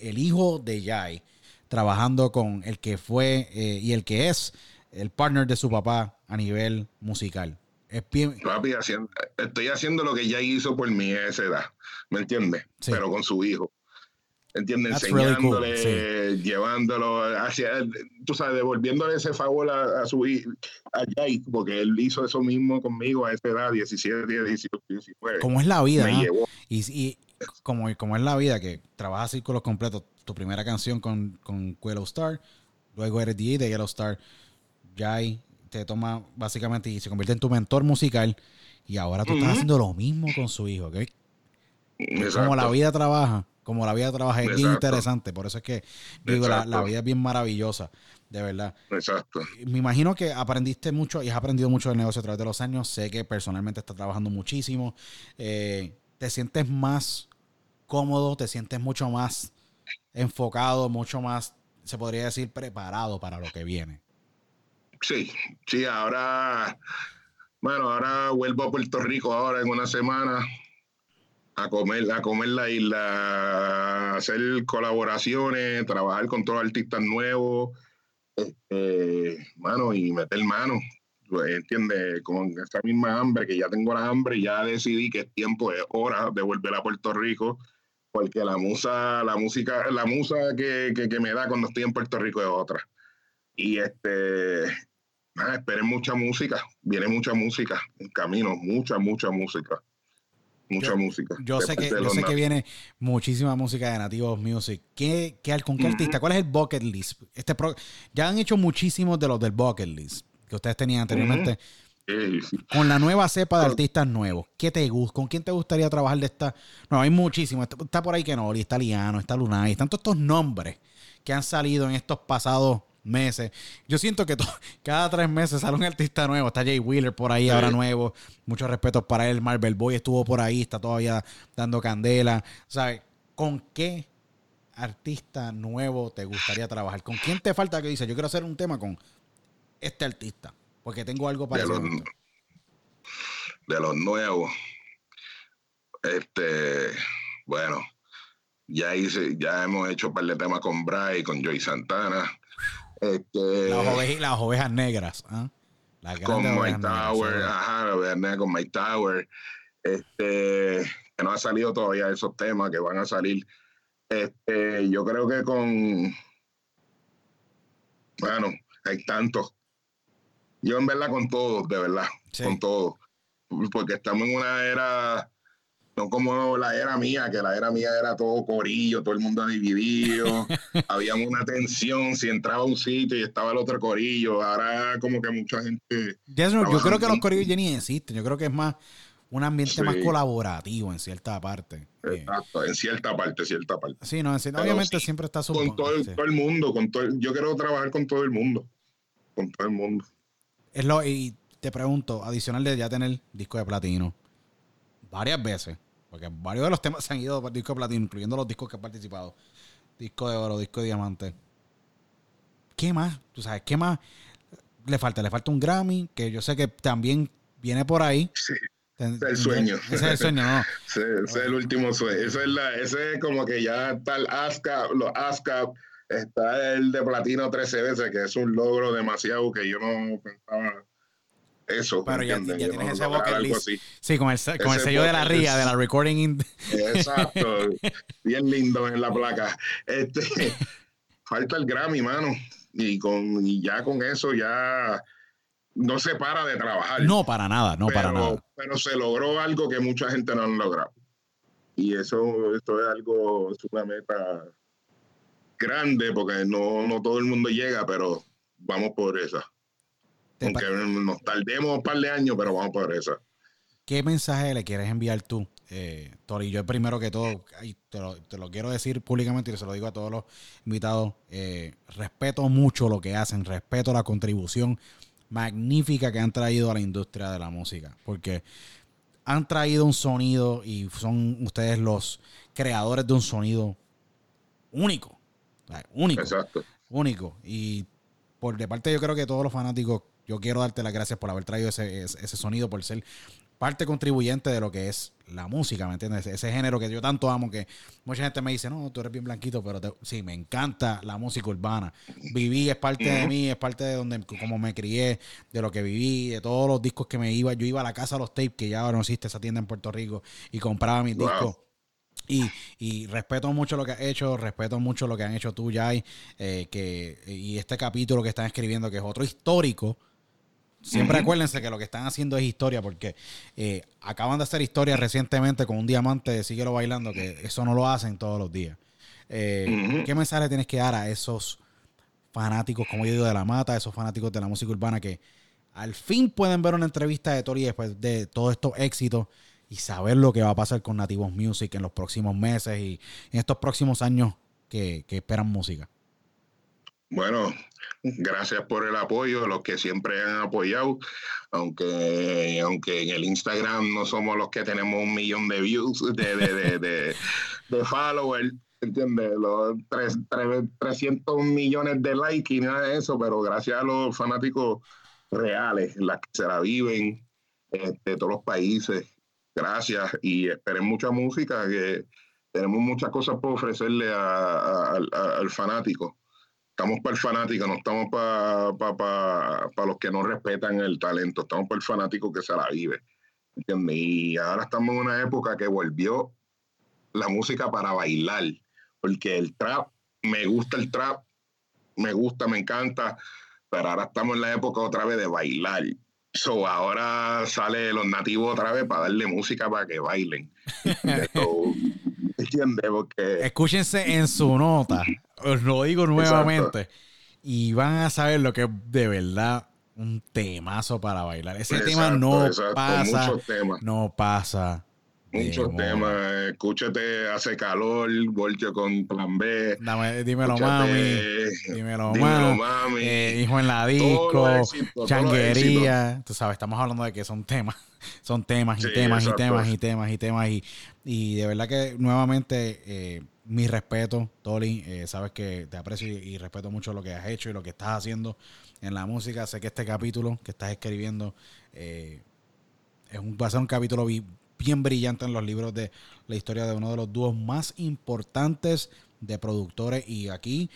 el hijo de Jai trabajando con el que fue eh, y el que es el partner de su papá a nivel musical. Es estoy haciendo lo que ya hizo por mí a esa edad, ¿me entiendes? Pero con su hijo. ¿Entiendes? Enseñándole, llevándolo hacia, tú sabes, devolviéndole ese favor a, su hijo, a Jay, porque él hizo eso mismo conmigo a esa edad, 17, 18, 19. Como es la vida, Y, como, como es la vida, que trabajas círculos completos, tu primera canción con, con Yellow Star, luego eres DJ de Yellow Star, Jay, te toma básicamente y se convierte en tu mentor musical y ahora tú estás haciendo lo mismo con su hijo, ¿ok? Como la vida trabaja, como la vida trabaja, es bien interesante. Por eso es que digo, la, vida es bien maravillosa, de verdad. Exacto. Me imagino que aprendiste mucho y has aprendido mucho del negocio a través de los años. Sé que personalmente estás trabajando muchísimo. Eh, te sientes más cómodo, te sientes mucho más enfocado, mucho más, se podría decir, preparado para lo que viene. Sí, sí, ahora, bueno, ahora vuelvo a Puerto Rico ahora en una semana a comer, a comer la isla, hacer colaboraciones, trabajar con todos los artistas nuevos, este, mano, y meter mano. ¿Entiendes? Con esa misma hambre, que ya tengo la hambre, ya decidí que es tiempo, es hora de volver a Puerto Rico, porque la musa, la música, la musa que, que, que me da cuando estoy en Puerto Rico es otra. Y este, esperen mucha música, viene mucha música en camino, mucha, mucha música. Mucha música. Yo sé, que, yo sé que viene muchísima música de Nativos Music. ¿Qué, qué, ¿Con qué artista? ¿Cuál es el bucket list? Este ya han hecho muchísimos de los del bucket list que ustedes tenían anteriormente. Con la nueva cepa de artistas nuevos, ¿qué te gusta? ¿Con quién te gustaría trabajar de esta? No, hay muchísimos. Está, por ahí Kenori, está Liano, está Lunay, están todos estos nombres que han salido en estos pasados meses. Yo siento que cada tres meses sale un artista nuevo. Está Jay Wheeler por ahí ahora nuevo. Muchos respetos para él. Marvel Boy estuvo por ahí, está todavía dando candela. ¿Sabes? ¿Con qué artista nuevo te gustaría trabajar? ¿Con quién te falta que dice, yo quiero hacer un tema con este artista? Porque tengo algo de para los, decir. de los nuevos. Este, bueno, ya hice, ya hemos hecho un par de temas con Bray, con Joy Santana. Este, Las, ovejas, las ovejas negras. ¿ah? Las con Mike ovejas negras, Tower, ajá, la verdad, con Mike Tower. Este, que no ha salido todavía esos temas que van a salir. Este, yo creo que con bueno, hay tantos. Yo en verdad con todos, de verdad, Sí. con todos. Porque estamos en una era, no como la era mía, que la era mía era todo corillo, todo el mundo dividido, había una tensión, si entraba a un sitio y estaba el otro corillo, ahora como que mucha gente... Yo creo que los corillos ya ni existen. Yo creo que es más un ambiente Sí. más colaborativo en cierta parte. Exacto, en cierta parte, cierta parte. sí, no, en cierta- obviamente sí, siempre está su Con todo, el- sí. todo el mundo, con todo el- yo quiero trabajar con todo el mundo, con todo el mundo. Es lo, y te pregunto, adicional de ya tener disco de platino, varias veces, porque varios de los temas se han ido por disco de platino, incluyendo los discos que he participado. Disco de oro, disco de diamante. ¿Qué más? Tú sabes, ¿qué más le falta? Le falta un Grammy, que yo sé que también viene por ahí. Sí, el sueño. Ese es el sueño, ¿no? ese, ese es el último sueño. Eso es la, ese es como que ya está el ASCAP, los ASCAP, está el de platino 13 veces, que es un logro demasiado que yo no pensaba eso. Pero ya- ya tienes no ese bucket list. Sí, con el, con el sello de la RIA, de la Recording in- Exacto. Bien lindo en la placa. Este, falta el Grammy, mano. Y, con, y ya con eso ya no se para de trabajar. No, para nada, no, para nada. pero se logró algo que mucha gente no han logrado. Y eso, esto es algo, es una meta grande porque no, no todo el mundo llega, pero vamos por esa. Aunque nos tardemos un par de años, pero vamos por esa. ¿Qué mensaje le quieres enviar tú, eh, Tori? Yo primero que todo, ay, te, lo, te lo quiero decir públicamente y se lo digo a todos los invitados, eh, respeto mucho lo que hacen, respeto la contribución magnífica que han traído a la industria de la música, porque han traído un sonido y son ustedes los creadores de un sonido único, único Exacto. único. Y por de parte yo creo que todos los fanáticos, yo quiero darte las gracias por haber traído ese, ese, ese sonido, por ser parte contribuyente de lo que es la música, ¿me entiendes? Ese género que yo tanto amo, que mucha gente me dice, no, tú eres bien blanquito, pero te- sí, me encanta la música urbana. Viví, es parte de mí, es parte de donde, como me crié, de lo que viví, de todos los discos que me iba. Yo iba a la casa de los tapes, que ya no existe esa tienda en Puerto Rico, y compraba mis Wow. discos. Y, y respeto mucho lo que has hecho, respeto mucho lo que han hecho tú, Jai, eh, que, y este capítulo que están escribiendo, que es otro histórico. Siempre acuérdense que lo que están haciendo es historia, porque eh, acaban de hacer historia recientemente con un diamante de Síguelo Bailando, que eso no lo hacen todos los días. Eh. ¿Qué mensaje tienes que dar a esos fanáticos, como yo digo, de la mata, esos fanáticos de la música urbana que al fin pueden ver una entrevista de Tori después de todos estos éxitos y saber lo que va a pasar con Nativos Music en los próximos meses y en estos próximos años que, que esperan música? Bueno, gracias por el apoyo, los que siempre han apoyado, aunque, aunque en el Instagram no somos los que tenemos un millón de views, de, de, de, de, followers, ¿entiendes? Los tres- tres- 300 millones de likes y nada de eso, pero gracias a los fanáticos reales, las que se la viven este, de todos los países, gracias y esperen mucha música, que tenemos muchas cosas por ofrecerle a- a- al- al fanático estamos para el fanático, no estamos para pa, pa- pa los que no respetan el talento, estamos para el fanático que se la vive. ¿entiendes? Y ahora estamos en una época que volvió la música para bailar, porque el trap, me gusta el trap, me gusta, me encanta, pero ahora estamos en la época otra vez de bailar. So, ahora sale los nativos otra vez para darle música para que bailen. So, Escúchense en su nota, os lo digo nuevamente, y van a saber lo que es de verdad un temazo para bailar. Ese tema no exacto, pasa, no pasa. Muchos temas. Escúchate, hace calor, Voltio con plan B. Dame, dímelo, Escúchate, mami. Dímelo, dímelo, mami. Eh, hijo en la disco. éxitos, changuería. Tú sabes, estamos hablando de que son temas. Son temas y Sí, temas y temas y temas y temas. Y, y de verdad que nuevamente, eh, mi respeto, Toli. Eh, sabes que te aprecio y, respeto mucho lo que has hecho y lo que estás haciendo en la música. Sé que este capítulo que estás escribiendo eh, es un, va a ser un capítulo bien brillante en los libros de la historia de uno de los dúos más importantes de productores. Y aquí,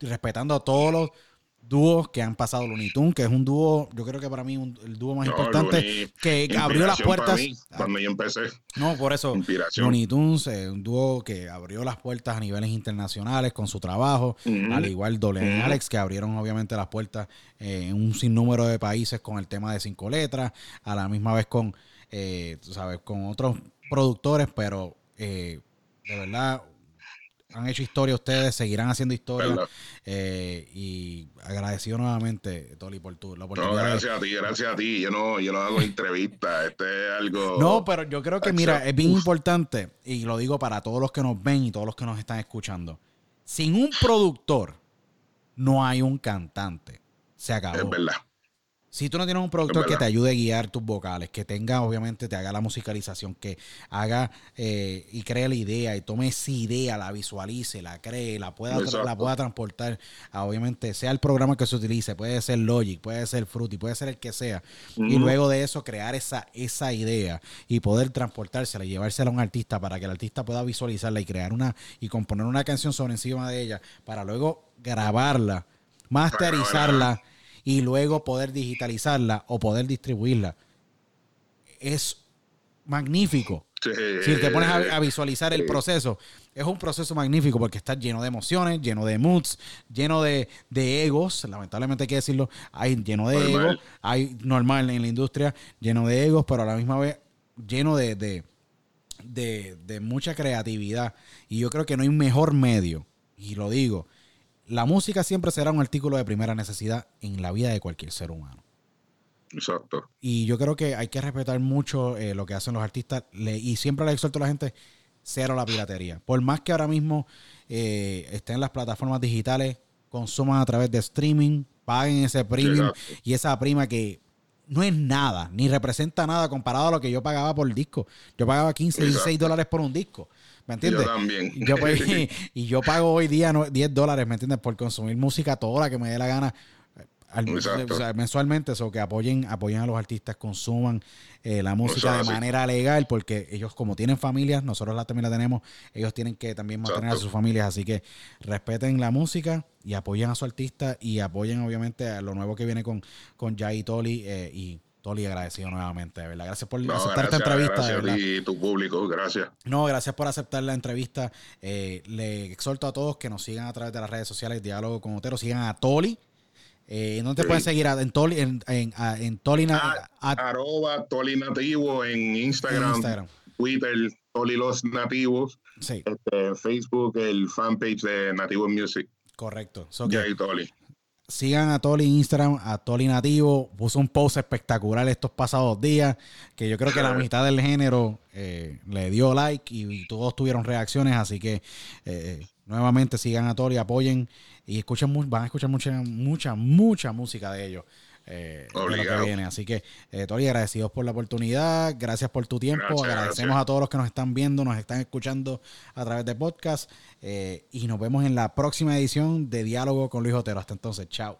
respetando a todos los dúos que han pasado Looney Tunes, que es un dúo, yo creo que para mí el dúo más importante que abrió las puertas. cuando yo empecé. No, por eso Looney Tunes, eh, un dúo que abrió las puertas a niveles internacionales con su trabajo, al igual Dolen y Alex, que abrieron obviamente las puertas eh, en un sinnúmero de países con el tema de cinco letras, a la misma vez con, eh, sabes, con otros productores, pero de verdad han hecho historia ustedes, seguirán haciendo historia. Eh, y agradecido nuevamente, Toli, por tu la oportunidad. No, gracias a ti, gracias a ti. Yo no, yo no hago entrevistas. Este es algo. No, pero yo creo que, mira, es bien importante, y lo digo para todos los que nos ven y todos los que nos están escuchando. Sin un productor, no hay un cantante. Se acabó. Es verdad. Si tú no tienes un productor que te ayude a guiar tus vocales, que tenga, obviamente, te haga la musicalización, que haga eh, y cree la idea y tome esa idea, la visualice, la cree, la pueda, la pueda transportar, a, obviamente, sea el programa que se utilice, puede ser Logic, puede ser Fruity, puede ser el que sea, y luego de eso crear esa, esa idea y poder transportársela y llevársela a un artista para que el artista pueda visualizarla y crear una y componer una canción sobre encima de ella para luego grabarla, masterizarla y luego poder digitalizarla o poder distribuirla. Es magnífico. Si te pones a, visualizar el proceso, es un proceso magnífico porque está lleno de emociones, lleno de moods, lleno de, egos, lamentablemente hay que decirlo, hay lleno de egos, hay normal en la industria, lleno de egos, pero a la misma vez lleno de, de, de mucha creatividad. Y yo creo que no hay mejor medio, y lo digo, la música siempre será un artículo de primera necesidad en la vida de cualquier ser humano. Exacto. Y yo creo que hay que respetar mucho eh, lo que hacen los artistas y siempre le exhorto a la gente, cero la piratería. Por más que ahora mismo eh, estén las plataformas digitales, consuman a través de streaming, paguen ese premium y esa prima que no es nada, ni representa nada comparado a lo que yo pagaba por el disco. Yo pagaba 15, 16 dólares por un disco. ¿Me entiendes? Yo también. Pues, y yo pago hoy día 10 dólares, ¿me entiendes? Por consumir música toda la que me dé la gana. mensualmente, eso que apoyen, apoyen a los artistas, consuman eh, la música de manera legal, porque ellos como tienen familias, nosotros la, también la tenemos, ellos tienen que también mantener a sus familias, así que respeten la música y apoyen a su artista y apoyen obviamente a lo nuevo que viene con, con Jay Toli eh, y Toli, agradecido nuevamente, de verdad. Gracias por aceptar esta entrevista. Gracias y tu público, gracias. No, gracias por aceptar la entrevista. Eh, le exhorto a todos que nos sigan a través de las redes sociales, Diálogo con Otero, sigan a Toli. Eh, ¿Dónde te pueden seguir? En Toli, en, en, en Toli arroba Toli Nativo en Instagram, Twitter, Toli Los Nativos. Sí. Este, Facebook, el fanpage de Nativo Music. Correcto. So Toli. Sigan a Toli en Instagram, a Toli Nativo. Puso un post espectacular estos pasados días, que yo creo que la mitad del género eh, le dio like y, todos tuvieron reacciones, así que eh, nuevamente sigan a Toli, apoyen y escuchen, van a escuchar mucha, mucha, mucha música de ellos. Eh, de lo que viene. Así que, eh, Tori, agradecidos por la oportunidad, gracias por tu tiempo, agradecemos a todos los que nos están viendo, nos están escuchando a través de podcast eh, y nos vemos en la próxima edición de Diálogo con Luis Otero. Hasta entonces, chao.